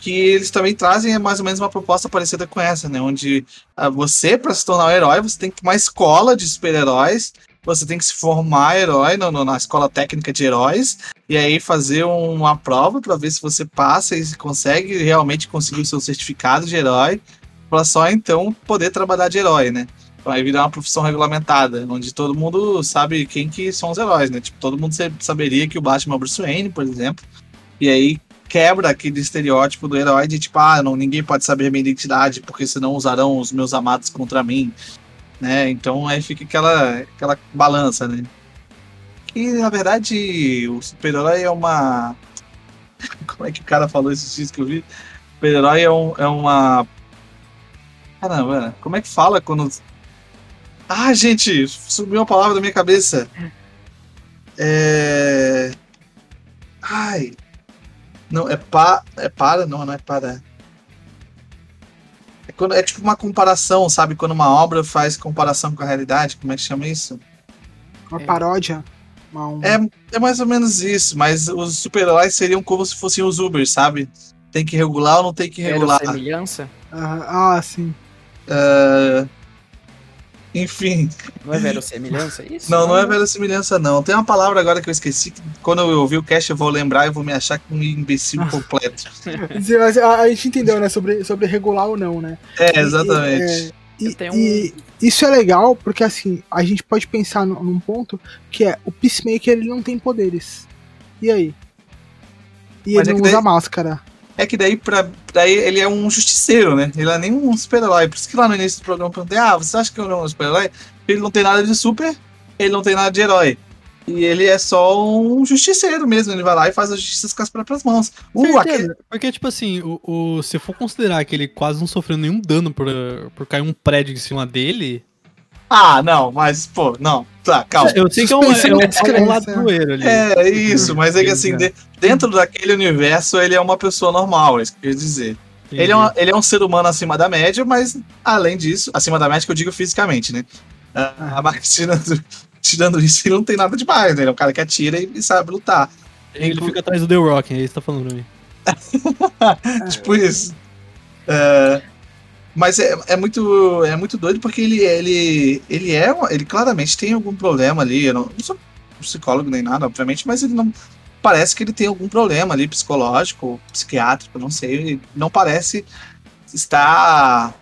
que eles também trazem mais ou menos uma proposta parecida com essa, né? Onde uh, você, para se tornar um herói, você tem que ir uma escola de super-heróis, você tem que se formar herói no, no, na escola técnica de heróis, e aí fazer uma prova para ver se você passa e consegue realmente conseguir o seu certificado de herói, para só então poder trabalhar de herói, né? Vai virar uma profissão regulamentada, onde todo mundo sabe quem que são os heróis, né? Tipo, todo mundo saberia que o Batman é o Bruce Wayne, por exemplo. E aí quebra aquele estereótipo do herói de tipo, ah, não, ninguém pode saber minha identidade, porque senão usarão os meus amados contra mim. Né? Então aí fica aquela, aquela balança, né? E na verdade o super-herói é uma. Como é que o cara falou esses dias que eu vi? O super-herói é, um, é uma. Caramba, como é que fala quando ah, gente, subiu uma palavra da minha cabeça. É. Ai. Não, é pa. É para? Não, não é para. É, quando, é tipo uma comparação, sabe? Quando uma obra faz comparação com a realidade, como é que chama isso? Uma é. paródia. Uma... É, é mais ou menos isso, mas os super-heróis seriam como se fossem os Uber, sabe? Tem que regular ou não tem que regular? semelhança? Ah, ah sim. Uh, enfim. Não é verossimilhança isso? Não, não, é verossimilhança, não. Tem uma palavra agora que eu esqueci, que quando eu ouvir o cast eu vou lembrar e vou me achar um imbecil completo. a, a, gente entendeu, né? Sobre, sobre regular ou não, né? É, exatamente. E, é, e, um... e, isso é legal porque, assim, a gente pode pensar num ponto que é o Peacemaker ele não tem poderes. E aí? E Mas ele é não usa máscara é que daí, pra, daí ele é um justiceiro, né? Ele é nem um super-herói. Por isso que lá no início do programa eu perguntei: ah, você acha que ele é um super-herói? Ele não tem nada de super, ele não tem nada de herói. E ele é só um justiceiro mesmo. Ele vai lá e faz a justiça com as próprias mãos. Uh, aquele... Porque, tipo assim, o, o, se for considerar que ele quase não sofreu nenhum dano por, por cair um prédio em cima dele, ah, não, mas, pô, não. Tá, calma. Eu sei que é um, é um, é um lado doeiro ali. É, isso, mas é que assim, de, dentro daquele universo, ele é uma pessoa normal, é isso que eu queria dizer. Ele é, uma, ele é um ser humano acima da média, mas além disso, acima da média que eu digo fisicamente, né? Ah, a Mark tirando, tirando isso, ele não tem nada demais, né? Ele é um cara que atira e, e sabe lutar. Ele Inclu... fica atrás do The Rock, é isso que tá falando pra mim. tipo isso. Uh, mas é, é, muito, é muito doido porque ele, ele, ele é. Ele claramente tem algum problema ali. Eu não, não sou psicólogo nem nada, obviamente, mas ele não. Parece que ele tem algum problema ali psicológico, psiquiátrico, não sei. Ele não parece estar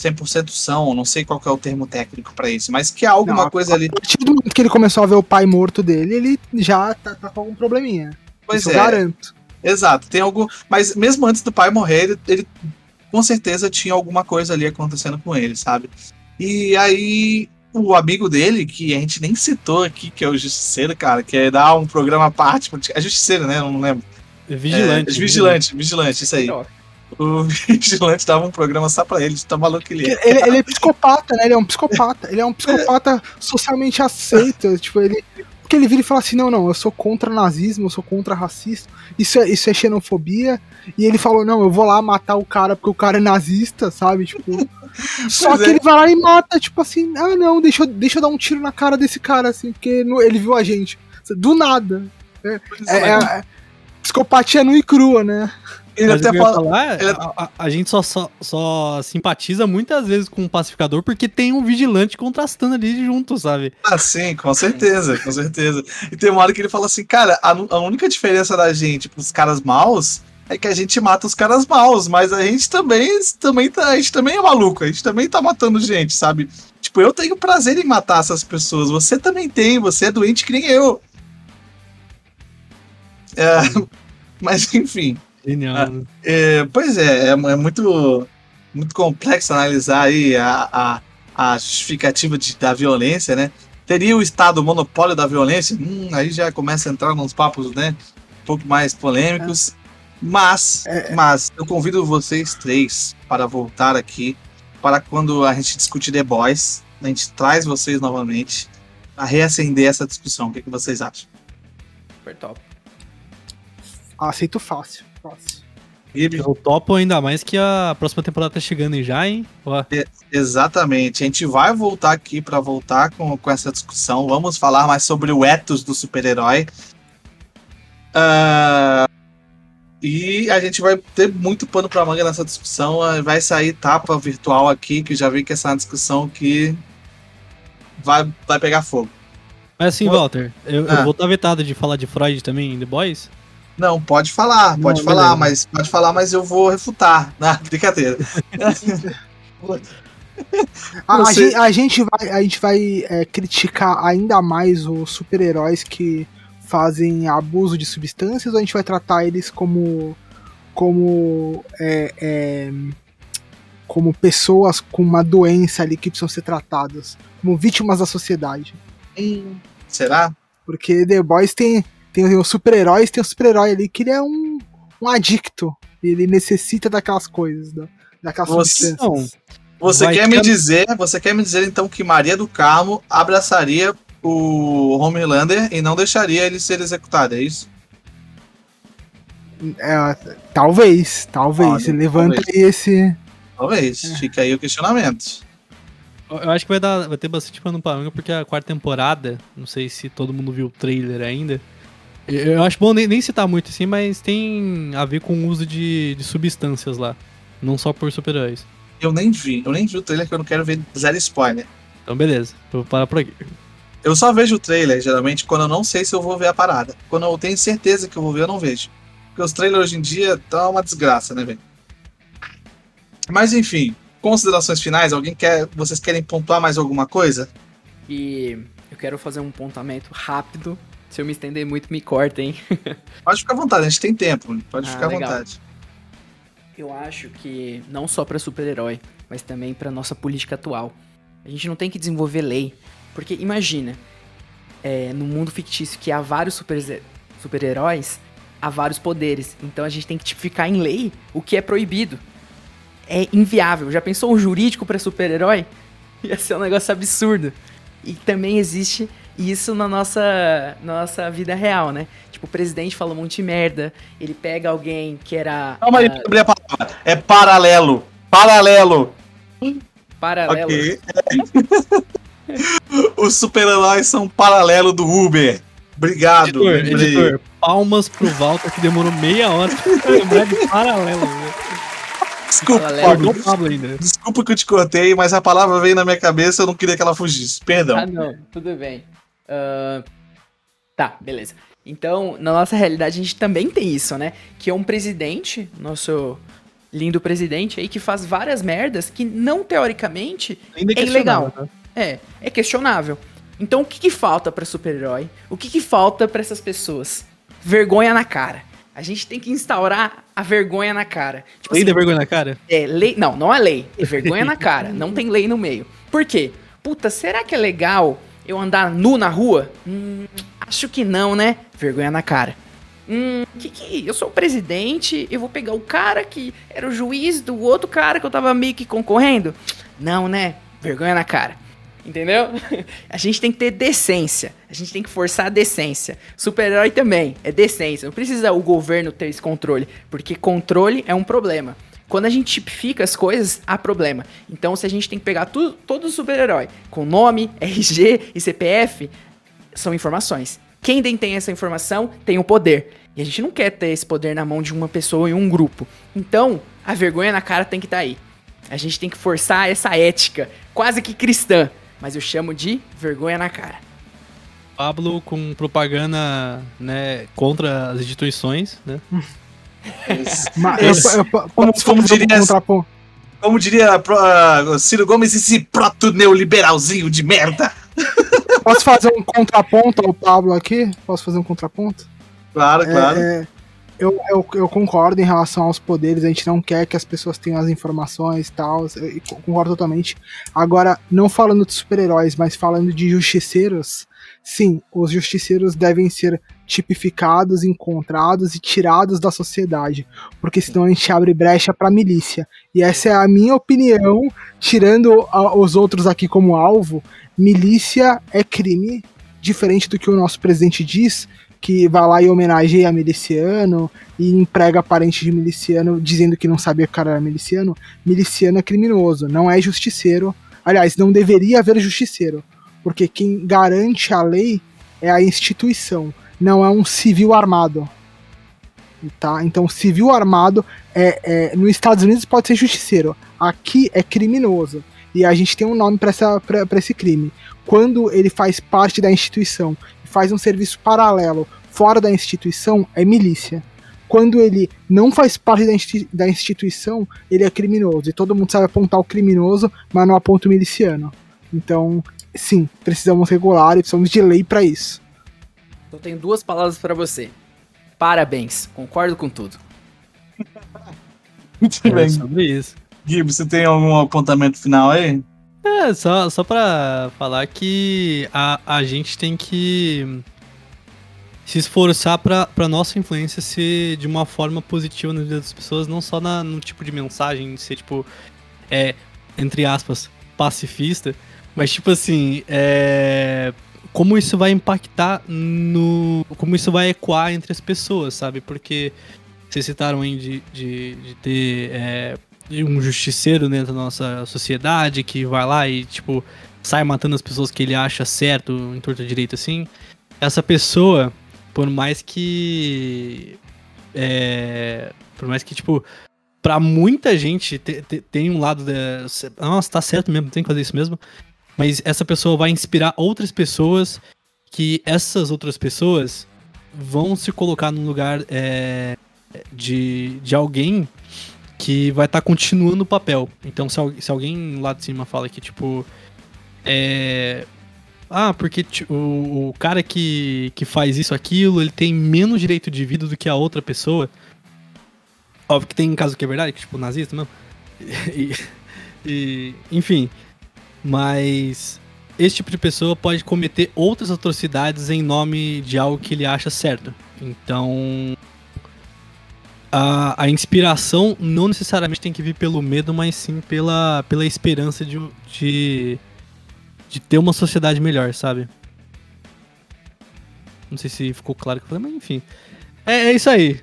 100% são, não sei qual é o termo técnico para isso, mas que há alguma não, coisa ali. A partir do momento que ele começou a ver o pai morto dele, ele já tá, tá com algum probleminha. Pois isso é. Eu garanto. Exato, tem algum. Mas mesmo antes do pai morrer, ele, ele com certeza tinha alguma coisa ali acontecendo com ele, sabe? E aí o amigo dele, que a gente nem citou aqui, que é o Justiceiro, cara, que é dar um programa à parte. É Justiceiro, né? Eu não lembro. É vigilante. É, vigilante, vigilante, isso aí. O Vigilante dava um programa só pra ele, tá maluco ele é. Ele, ele é psicopata, né? Ele é um psicopata. Ele é um psicopata socialmente aceito. tipo, ele. Porque ele vira e fala assim: não, não, eu sou contra nazismo, eu sou contra racista, isso é, isso é xenofobia. E ele falou: não, eu vou lá matar o cara porque o cara é nazista, sabe? Tipo. Só que é. ele vai lá e mata, tipo assim, ah não, deixa eu, deixa eu dar um tiro na cara desse cara, assim, porque ele viu a gente. Do nada. É, é, é, é psicopatia nua e crua, né? Ele até fala. Falar, ele... a, a, a, gente só, só, só, simpatiza muitas vezes com o pacificador porque tem um vigilante contrastando ali junto, sabe? Ah, sim, com certeza, com certeza. E tem uma hora que ele fala assim, cara, a, a única diferença da gente pros caras maus é que a gente mata os caras maus, mas a gente também, também tá, a gente também é maluco, a gente também tá matando gente, sabe? Tipo, eu tenho prazer em matar essas pessoas, você também tem, você é doente que nem eu. É, mas enfim. Genial. Ah, é, pois é, é, é, muito, muito complexo analisar aí a, a, a justificativa de, da violência, né? Teria o Estado o monopólio da violência? Hum, aí já começa a entrar nos papos, né? Um pouco mais polêmicos. Mas, mas eu convido vocês três para voltar aqui para quando a gente discutir The Boys, a gente traz vocês novamente a reacender essa discussão. O que, que vocês acham? Super top. Aceito fácil. Gibi? Eu topo ainda mais que a próxima temporada tá chegando aí já, hein? Ó, Exatamente. A gente vai voltar aqui para voltar com, com essa discussão. Vamos falar mais sobre o ethos do super-herói. Ah, e a gente vai ter muito pano para manga nessa discussão. Ah, Vai sair tapa virtual aqui, que já vi que essa é uma discussão que vai, vai pegar fogo. Mas assim. Walter, eu, eu Ah. vou estar vetado de falar de Freud também em The Boys. Não, pode falar, Não, pode beleza. falar, mas pode falar, mas eu vou refutar. Não, brincadeira. A, a gente, a gente vai, a gente vai é, criticar ainda mais os super-heróis que fazem abuso de substâncias ou a gente vai tratar eles como como é, é, como pessoas com uma doença ali que precisam ser tratadas como vítimas da sociedade Será? porque The Boys tem tem os super-heróis tem o super-herói ali que ele é um, um adicto ele necessita daquelas coisas da, daquelas Você- substâncias Você Vai quer me ficar- dizer, você quer me dizer então que Maria do Carmo abraçaria o Homelander e não deixaria ele ser executado, é isso? É, talvez, talvez. Olha, Levanta talvez. aí esse. Talvez. Fica aí o questionamento. Eu eu acho que vai, dar, vai ter bastante pano pra manga, porque a quarta temporada, não sei se todo mundo viu o trailer ainda. Eu acho bom nem, nem citar muito assim, mas tem a ver com o uso de, de substâncias lá. Não só por super-heróis. Eu nem vi, eu nem vi o trailer que eu não quero ver zero spoiler. Então, beleza. Eu vou parar por aqui. Eu só vejo o trailer, geralmente, quando eu não sei se eu vou ver a parada. Quando eu tenho certeza que eu vou ver, eu não vejo. Porque os trailers hoje em dia estão uma desgraça, né, velho? Mas enfim, considerações finais, alguém quer. Vocês querem pontuar mais alguma coisa? E eu quero fazer um apontamento rápido. Se eu me estender muito, me corta, hein? Pode ficar à vontade, a gente tem tempo. Pode Ah, ficar à legal. vontade. Eu acho que não só pra super-herói, mas também pra nossa política atual. A gente não tem que desenvolver lei, porque imagina, é, no mundo fictício que há vários super- super-heróis, há vários poderes. Então a gente tem que tipificar em lei o que é proibido. É inviável. Já pensou um jurídico pra super-herói? Ia ser um negócio absurdo. E também existe isso na nossa, na nossa vida real, né? Tipo, o presidente fala um monte de merda, ele pega alguém que era. Calma aí, pra abrir a palavra. É paralelo. Paralelo. Paralelo. Ok. Os super-heróis são paralelo do Uber. Obrigado. Editor, editor, palmas pro Walter que demorou meia hora pra lembrar de paralelo. né? Desculpa, Pablo ainda. desculpa que eu te cortei, mas a palavra veio na minha cabeça eu não queria que ela fugisse. Perdão. Ah, não, tudo bem. Ah, tá, beleza. Então, na nossa realidade, a gente também tem isso, né? Que é um presidente, nosso lindo presidente aí, que faz várias merdas que não teoricamente Ainda É ilegal. questionável, tá? é, é questionável. Então, o que, que falta pra super-herói? O que, que falta pra essas pessoas? Vergonha na cara. A gente tem que instaurar a vergonha na cara. Tipo Lei assim, da vergonha na cara? é, lei. Não, não é lei. É vergonha na cara. Não tem lei no meio. Por quê? Puta, será que é legal eu andar nu na rua? Hum, acho que não, né? Vergonha na cara. Hum, que que. Eu sou o presidente, eu vou pegar o cara que era o juiz do outro cara que eu tava meio que concorrendo? Não, né? Vergonha na cara. Entendeu? A gente tem que ter decência. A gente tem que forçar a decência. Super-herói também é decência. Não precisa o governo ter esse controle, porque controle é um problema. Quando a gente tipifica as coisas, há problema. Então, se a gente tem que pegar tudo, todo super-herói com nome, RG e CPF, são informações. Quem detém essa informação tem o poder. E a gente não quer ter esse poder na mão de uma pessoa e um grupo. Então, a vergonha na cara tem que estar aí. A gente tem que forçar essa ética, quase que cristã. Mas eu chamo de vergonha na cara. Pablo com propaganda né, contra as instituições, né? Mas Esse- eu, eu, eu, como- um diria? Como diria ah, Ciro Gomes, esse proto neoliberalzinho de merda. Posso fazer um contraponto ao Pablo aqui? Posso fazer um contraponto? Claro, É, claro. é, eu, eu, eu concordo em relação aos poderes, a gente não quer que as pessoas tenham as informações e tal, concordo totalmente. Agora, não falando de super-heróis, mas falando de justiceiros, sim, os justiceiros devem ser tipificados, encontrados e tirados da sociedade, porque senão a gente abre brecha para milícia. E essa é a minha opinião, tirando a, os outros aqui como alvo, milícia é crime, diferente do que o nosso presidente diz, que vai lá e homenageia miliciano e emprega parente de miliciano dizendo que não sabia que o cara era miliciano. Miliciano é criminoso, não é justiceiro. Aliás, não deveria haver justiceiro, porque quem garante a lei é a instituição, não é um civil armado. Tá? Então, civil armado é, é nos Estados Unidos pode ser justiceiro, aqui é criminoso. E a gente tem um nome para esse crime. Quando ele faz parte da instituição faz um serviço paralelo fora da instituição, é milícia. Quando ele não faz parte da, institui da instituição, ele é criminoso. E todo mundo sabe apontar o criminoso, mas não aponta o miliciano. Então, sim, precisamos regular e precisamos de lei para isso. Então tenho duas palavras para você. Parabéns, concordo com tudo. Muito é bem. sobre isso. Gui, você tem algum apontamento final aí? É, só, só pra falar que a, a gente tem que se esforçar pra, pra nossa influência ser de uma forma positiva na vida das pessoas, não só na, no tipo de mensagem, ser tipo, é, entre aspas, pacifista, mas tipo assim, é, como isso vai impactar no. como isso vai ecoar entre as pessoas, sabe? Porque vocês citaram aí de, de, de ter. É, um justiceiro dentro da nossa sociedade que vai lá e, tipo, sai matando as pessoas que ele acha certo, em torta direito assim. Essa pessoa, por mais que. É, por mais que, tipo, pra muita gente te, te, tem um lado. De, nossa, tá certo mesmo, tem que fazer isso mesmo. Mas essa pessoa vai inspirar outras pessoas que essas outras pessoas vão se colocar no lugar é, de, de alguém que vai estar tá continuando o papel. Então, se, se, alguém lá de cima fala que, tipo, é. Ah, porque o, o, cara que, que faz isso, aquilo, ele tem menos direito de vida do que a outra pessoa. Óbvio que tem caso que é verdade, que, tipo, nazista mesmo. E, e, enfim. Mas esse tipo de pessoa pode cometer outras atrocidades em nome de algo que ele acha certo. Então, a, a inspiração não necessariamente tem que vir pelo medo, mas sim pela, pela esperança de, de, de ter uma sociedade melhor, sabe? Não sei se ficou claro que eu falei, mas enfim. É, é isso aí.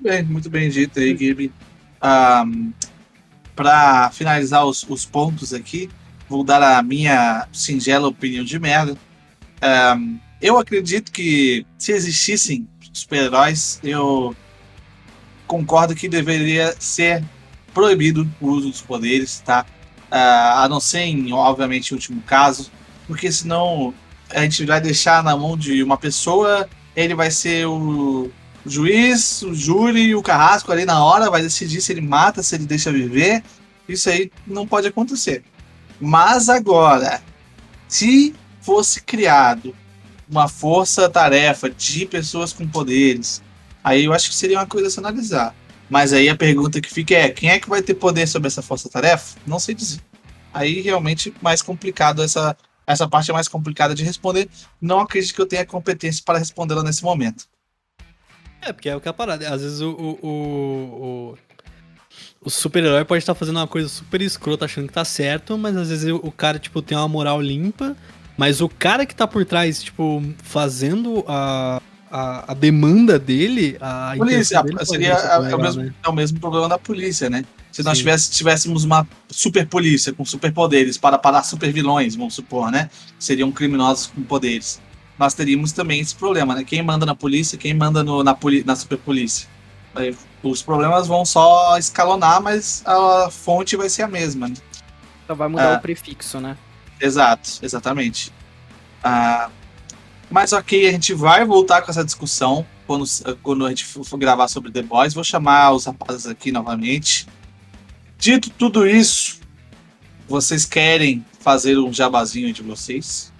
Bem, muito bem dito aí, Gibi. Um, para finalizar os, os, pontos aqui, vou dar a minha singela opinião de merda. Um, eu acredito que se existissem super-heróis, eu concordo que deveria ser proibido o uso dos poderes, tá? Uh, a não ser em, obviamente, último caso, porque senão a gente vai deixar na mão de uma pessoa, ele vai ser o juiz, o júri e o carrasco ali na hora, vai decidir se ele mata, se ele deixa viver. Isso aí não pode acontecer. Mas agora, se fosse criado uma força-tarefa de pessoas com poderes Aí eu acho que seria uma coisa a se analisar. Mas aí a pergunta que fica é: quem é que vai ter poder sobre essa força-tarefa? Não sei dizer. Aí realmente mais complicado essa essa parte é mais complicada de responder. Não acredito que eu tenha competência para respondê-la nesse momento. É, porque é o que é a parada. Às vezes o, o, o, o super-herói pode estar fazendo uma coisa super escrota achando que tá certo, mas às vezes o cara, tipo, tem uma moral limpa, mas o cara que tá por trás, tipo, fazendo a, a, a demanda dele, a polícia, dele seria a, é, o mesmo, né? é o mesmo problema da polícia, né? Se nós tivesse, tivéssemos uma super polícia com superpoderes para parar super vilões, vamos supor, né? Seriam criminosos com poderes. Nós teríamos também esse problema, né? Quem manda na polícia, quem manda no, na, na super polícia. Os problemas vão só escalonar, mas a fonte vai ser a mesma. Né? Só vai mudar ah, o prefixo, né? Exato, exatamente. Ah, mas ok, a gente vai voltar com essa discussão quando, quando a gente for gravar sobre The Boys. Vou chamar os rapazes aqui novamente. Dito tudo isso, vocês querem fazer um jabazinho de vocês?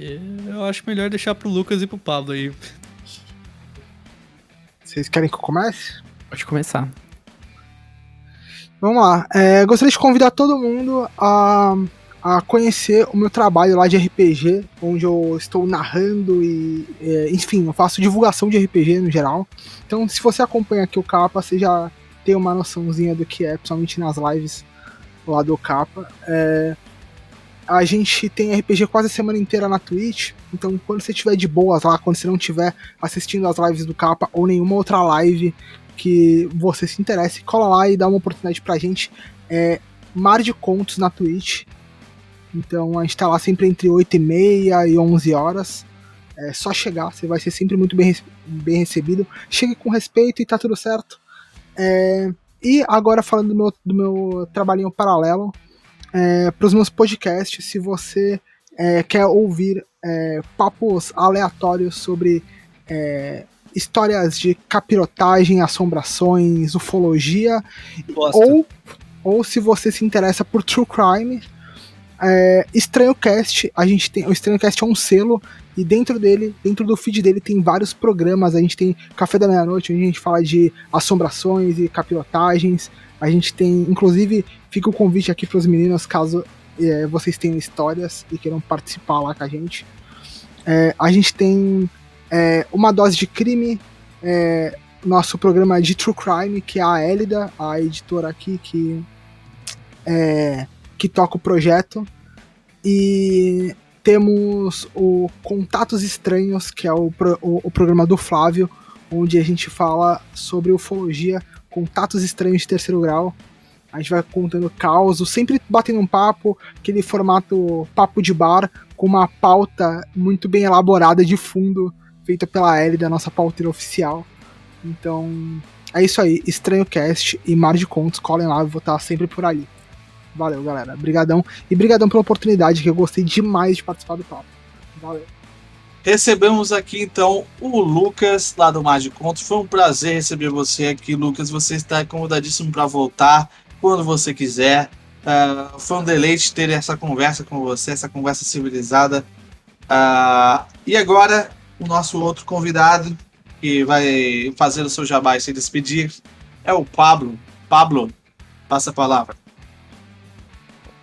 Eu acho melhor deixar pro Lucas e pro Pablo aí. Vocês querem que eu comece? Pode começar. Vamos lá. É, gostaria de convidar todo mundo a a conhecer o meu trabalho lá de RPG, onde eu estou narrando e, é, enfim, eu faço divulgação de RPG no geral. Então, se você acompanha aqui o Capa, você já tem uma noçãozinha do que é, principalmente nas lives lá do Capa. É, a gente tem RPG quase a semana inteira na Twitch, então quando você estiver de boas lá, quando você não estiver assistindo as lives do Capa ou nenhuma outra live que você se interesse, cola lá e dá uma oportunidade pra gente. É Mar de Contos na Twitch. Então a gente tá lá sempre entre 8 e meia e 11 horas. É só chegar, você vai ser sempre muito bem, bem recebido. Chegue com respeito e tá tudo certo. É, e agora falando do meu, do meu trabalhinho paralelo, é, para os meus podcasts, se você é, quer ouvir é, papos aleatórios sobre é, histórias de capirotagem, assombrações, ufologia, ou, ou se você se interessa por true crime, é, Estranho Cast, a gente tem. O Estranho Cast é um selo, e dentro dele, dentro do feed dele, tem vários programas. A gente tem Café da Meia-Noite, onde a gente fala de assombrações e capirotagens. A gente tem, inclusive, fica o convite aqui para os meninos, caso é, vocês tenham histórias e queiram participar lá com a gente. É, a gente tem é, uma dose de crime, é, nosso programa de True Crime, que é a Elida, a editora aqui que, é, que toca o projeto. E temos o Contatos Estranhos, que é o, o, o programa do Flávio, onde a gente fala sobre ufologia contatos estranhos de terceiro grau. A gente vai contando causos, sempre batendo um papo, aquele formato papo de bar, com uma pauta muito bem elaborada de fundo, feita pela Ellie, da nossa pauteira oficial. Então, é isso aí. Estranho Cast e Mar de Contos, colhem lá, eu vou estar sempre por ali. Valeu, galera. Brigadão. E brigadão pela oportunidade, que eu gostei demais de participar do papo. Valeu. Recebemos aqui então o Lucas lá do Mar de Contos. Foi um prazer receber você aqui, Lucas. Você está acomodadíssimo para voltar quando você quiser. Uh, foi um deleite ter essa conversa com você, essa conversa civilizada. Uh, e agora, o nosso outro convidado, que vai fazer o seu jabá e se despedir, é o Pablo. Pablo, passa a palavra.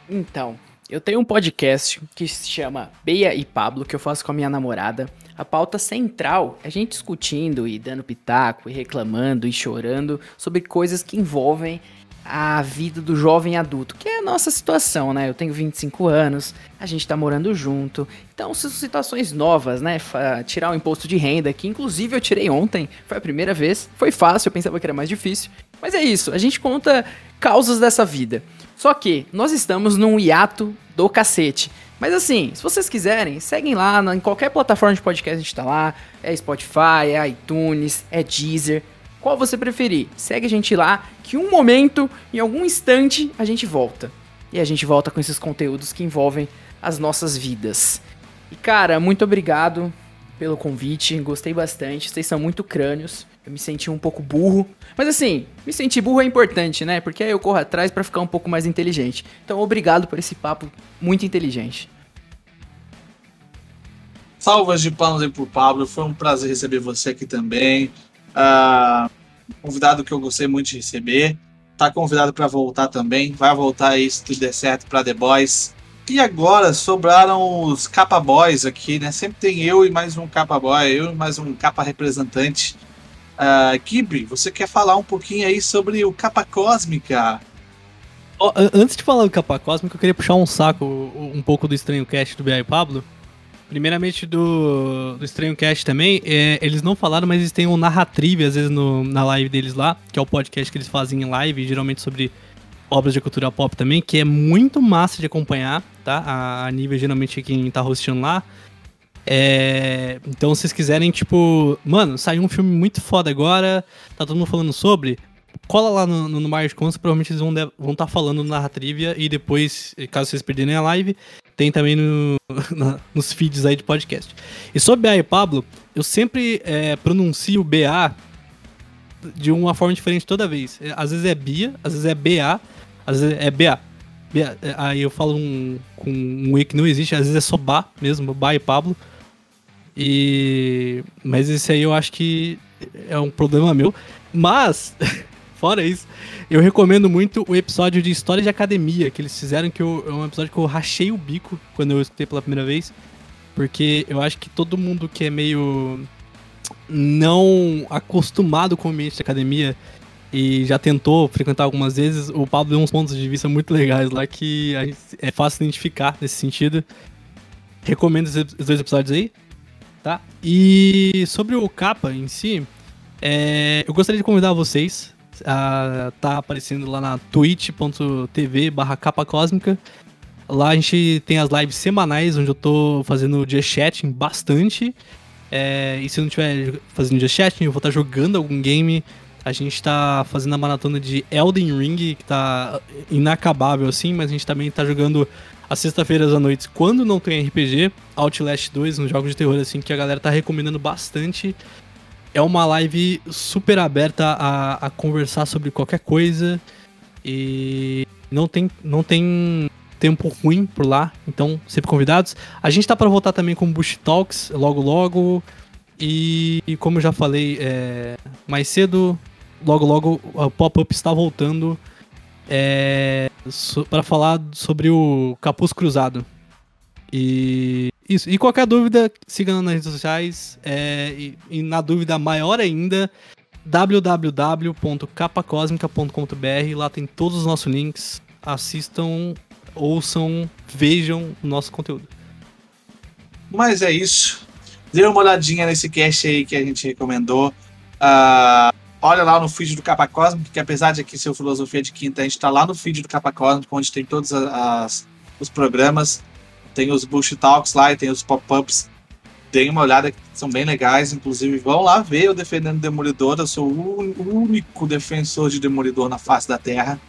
Então, eu tenho um podcast que se chama Beia e Pablo, que eu faço com a minha namorada. A pauta central é a gente discutindo e dando pitaco, e reclamando e chorando sobre coisas que envolvem a vida do jovem adulto, que é a nossa situação, né? Eu tenho 25 anos, a gente tá morando junto, então são situações novas, né? Tirar o imposto de renda, que inclusive eu tirei ontem, foi a primeira vez, foi fácil, eu pensava que era mais difícil, mas é isso, a gente conta causas dessa vida. Só que nós estamos num hiato do cacete. Mas assim, se vocês quiserem, seguem lá em qualquer plataforma de podcast a gente tá lá. É Spotify, é iTunes, é Deezer. Qual você preferir? Segue a gente lá, que um momento, em algum instante, a gente volta. E a gente volta com esses conteúdos que envolvem as nossas vidas. E cara, muito obrigado pelo convite, gostei bastante. Vocês são muito crânios. Eu me senti um pouco burro. Mas assim, me sentir burro é importante, né? Porque aí eu corro atrás para ficar um pouco mais inteligente. Então, obrigado por esse papo muito inteligente. Salvas de palmas aí pro Pablo. Foi um prazer receber você aqui também. Uh, convidado que eu gostei muito de receber. Tá convidado para voltar também. Vai voltar aí se tudo der certo para The Boys. E agora sobraram os capa boys aqui, né? Sempre tem eu e mais um capa boy, eu e mais um capa representante. Uh, você quer falar um pouquinho aí sobre o Capa Cósmica? Oh, antes de falar do Capa Cósmica, eu queria puxar um saco um pouco do Estranho Cast do B.I. Pablo. Primeiramente do, do Estranho Cast também, é, eles não falaram, mas eles têm um narrative às vezes no, na live deles lá, que é o podcast que eles fazem em live, geralmente sobre obras de cultura pop também, que é muito massa de acompanhar, tá? A, a nível geralmente quem tá hosteando lá. É, então, se vocês quiserem, tipo, mano, saiu um filme muito foda agora, tá todo mundo falando sobre. Cola lá no, no, no Mar de provavelmente eles vão estar vão tá falando na trivia e depois, caso vocês perderem a live, tem também no, na, nos feeds aí de podcast. E sobre BA e Pablo, eu sempre é, pronuncio BA de uma forma diferente toda vez. É, às vezes é Bia, às vezes é BA, às vezes é BA. BA é, aí eu falo um, com um E que não existe, às vezes é só Ba mesmo, Ba e Pablo. E mas esse aí eu acho que é um problema meu. Mas fora isso, eu recomendo muito o episódio de História de Academia que eles fizeram, que eu, é um episódio que eu rachei o bico quando eu escutei pela primeira vez. Porque eu acho que todo mundo que é meio não acostumado com o ambiente de academia e já tentou frequentar algumas vezes, o Pablo deu uns pontos de vista muito legais lá que é fácil identificar nesse sentido. Recomendo esses dois episódios aí, tá? E sobre o capa em si, é, eu gostaria de convidar vocês a tá aparecendo lá na twitch.tv barra capa cósmica. Lá a gente tem as lives semanais, onde eu tô fazendo just chatting bastante. É, e se eu não estiver fazendo just chatting, eu vou estar tá jogando algum game. A gente tá fazendo a maratona de Elden Ring, que tá inacabável assim, mas a gente também tá jogando às sexta-feiras à noite, quando não tem RPG, Outlast 2, um jogo de terror assim que a galera tá recomendando bastante. É uma live super aberta a, a conversar sobre qualquer coisa e não tem, não tem tempo ruim por lá, então sempre convidados. A gente tá para voltar também com Bush Talks logo logo. E, e como eu já falei é, mais cedo, logo logo o pop-up está voltando é, so, para falar sobre o Capuz Cruzado. E isso. E qualquer dúvida, siga nas redes sociais. É, e, e, na dúvida maior ainda, www.capacosmica.com.br. Lá tem todos os nossos links. Assistam, ouçam, vejam o nosso conteúdo. Mas é isso. Dê uma olhadinha nesse cast aí que a gente recomendou. Uh, olha lá no feed do Capa Cósmico, que apesar de aqui ser Filosofia de Quinta, a gente está lá no feed do Capa Cósmico, onde tem todos as, os programas. Tem os Bush Talks lá e tem os pop-ups. Deem uma olhada, que são bem legais. Inclusive, vão lá ver eu defendendo Demolidor. Eu sou o único defensor de Demolidor na face da Terra.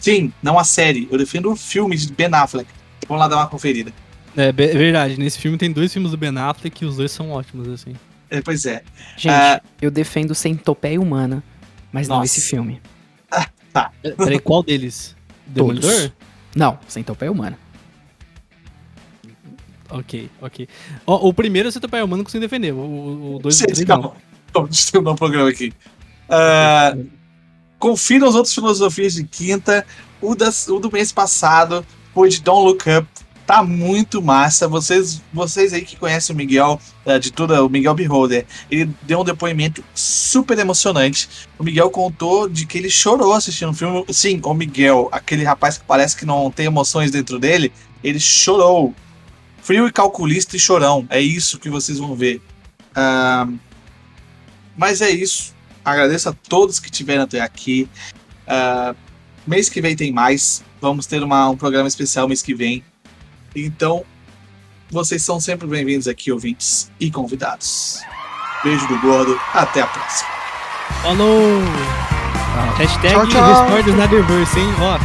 Sim, não a série. Eu defendo o filme de Ben Affleck. Vamos lá dar uma conferida. É, é verdade. Nesse filme tem dois filmes do Ben Affleck e os dois são ótimos, assim. É, pois é. Gente, uh... eu defendo Centopeia Humana, mas Nossa. não esse filme. Ah, tá. Peraí, qual deles? Demolidor? Todos. Não, Centopeia Humana. Ok, ok. O, o primeiro você tá humano conseguiu defender. O, o dois e o três não. Vamos distribuir um programa aqui. Uh, confira os outros filosofias de quinta. O, das, o do mês passado foi de Don't Look Up. Tá muito massa. Vocês, vocês aí que conhecem o Miguel, uh, de tudo, o Miguel Beholder, ele deu um depoimento super emocionante. O Miguel contou de que ele chorou assistindo o filme. Sim, o Miguel, aquele rapaz que parece que não tem emoções dentro dele, ele chorou Frio e calculista e chorão. É isso que vocês vão ver. Uh, mas é isso. Agradeço a todos que tiveram até aqui. Uh, mês que vem tem mais. Vamos ter uma, um programa especial mês que vem. Então, vocês são sempre bem-vindos aqui, ouvintes e convidados. Beijo do gordo. Até a próxima. Falou! Hashtag tchau, tchau. Restore do Snyderverse, hein? Ó,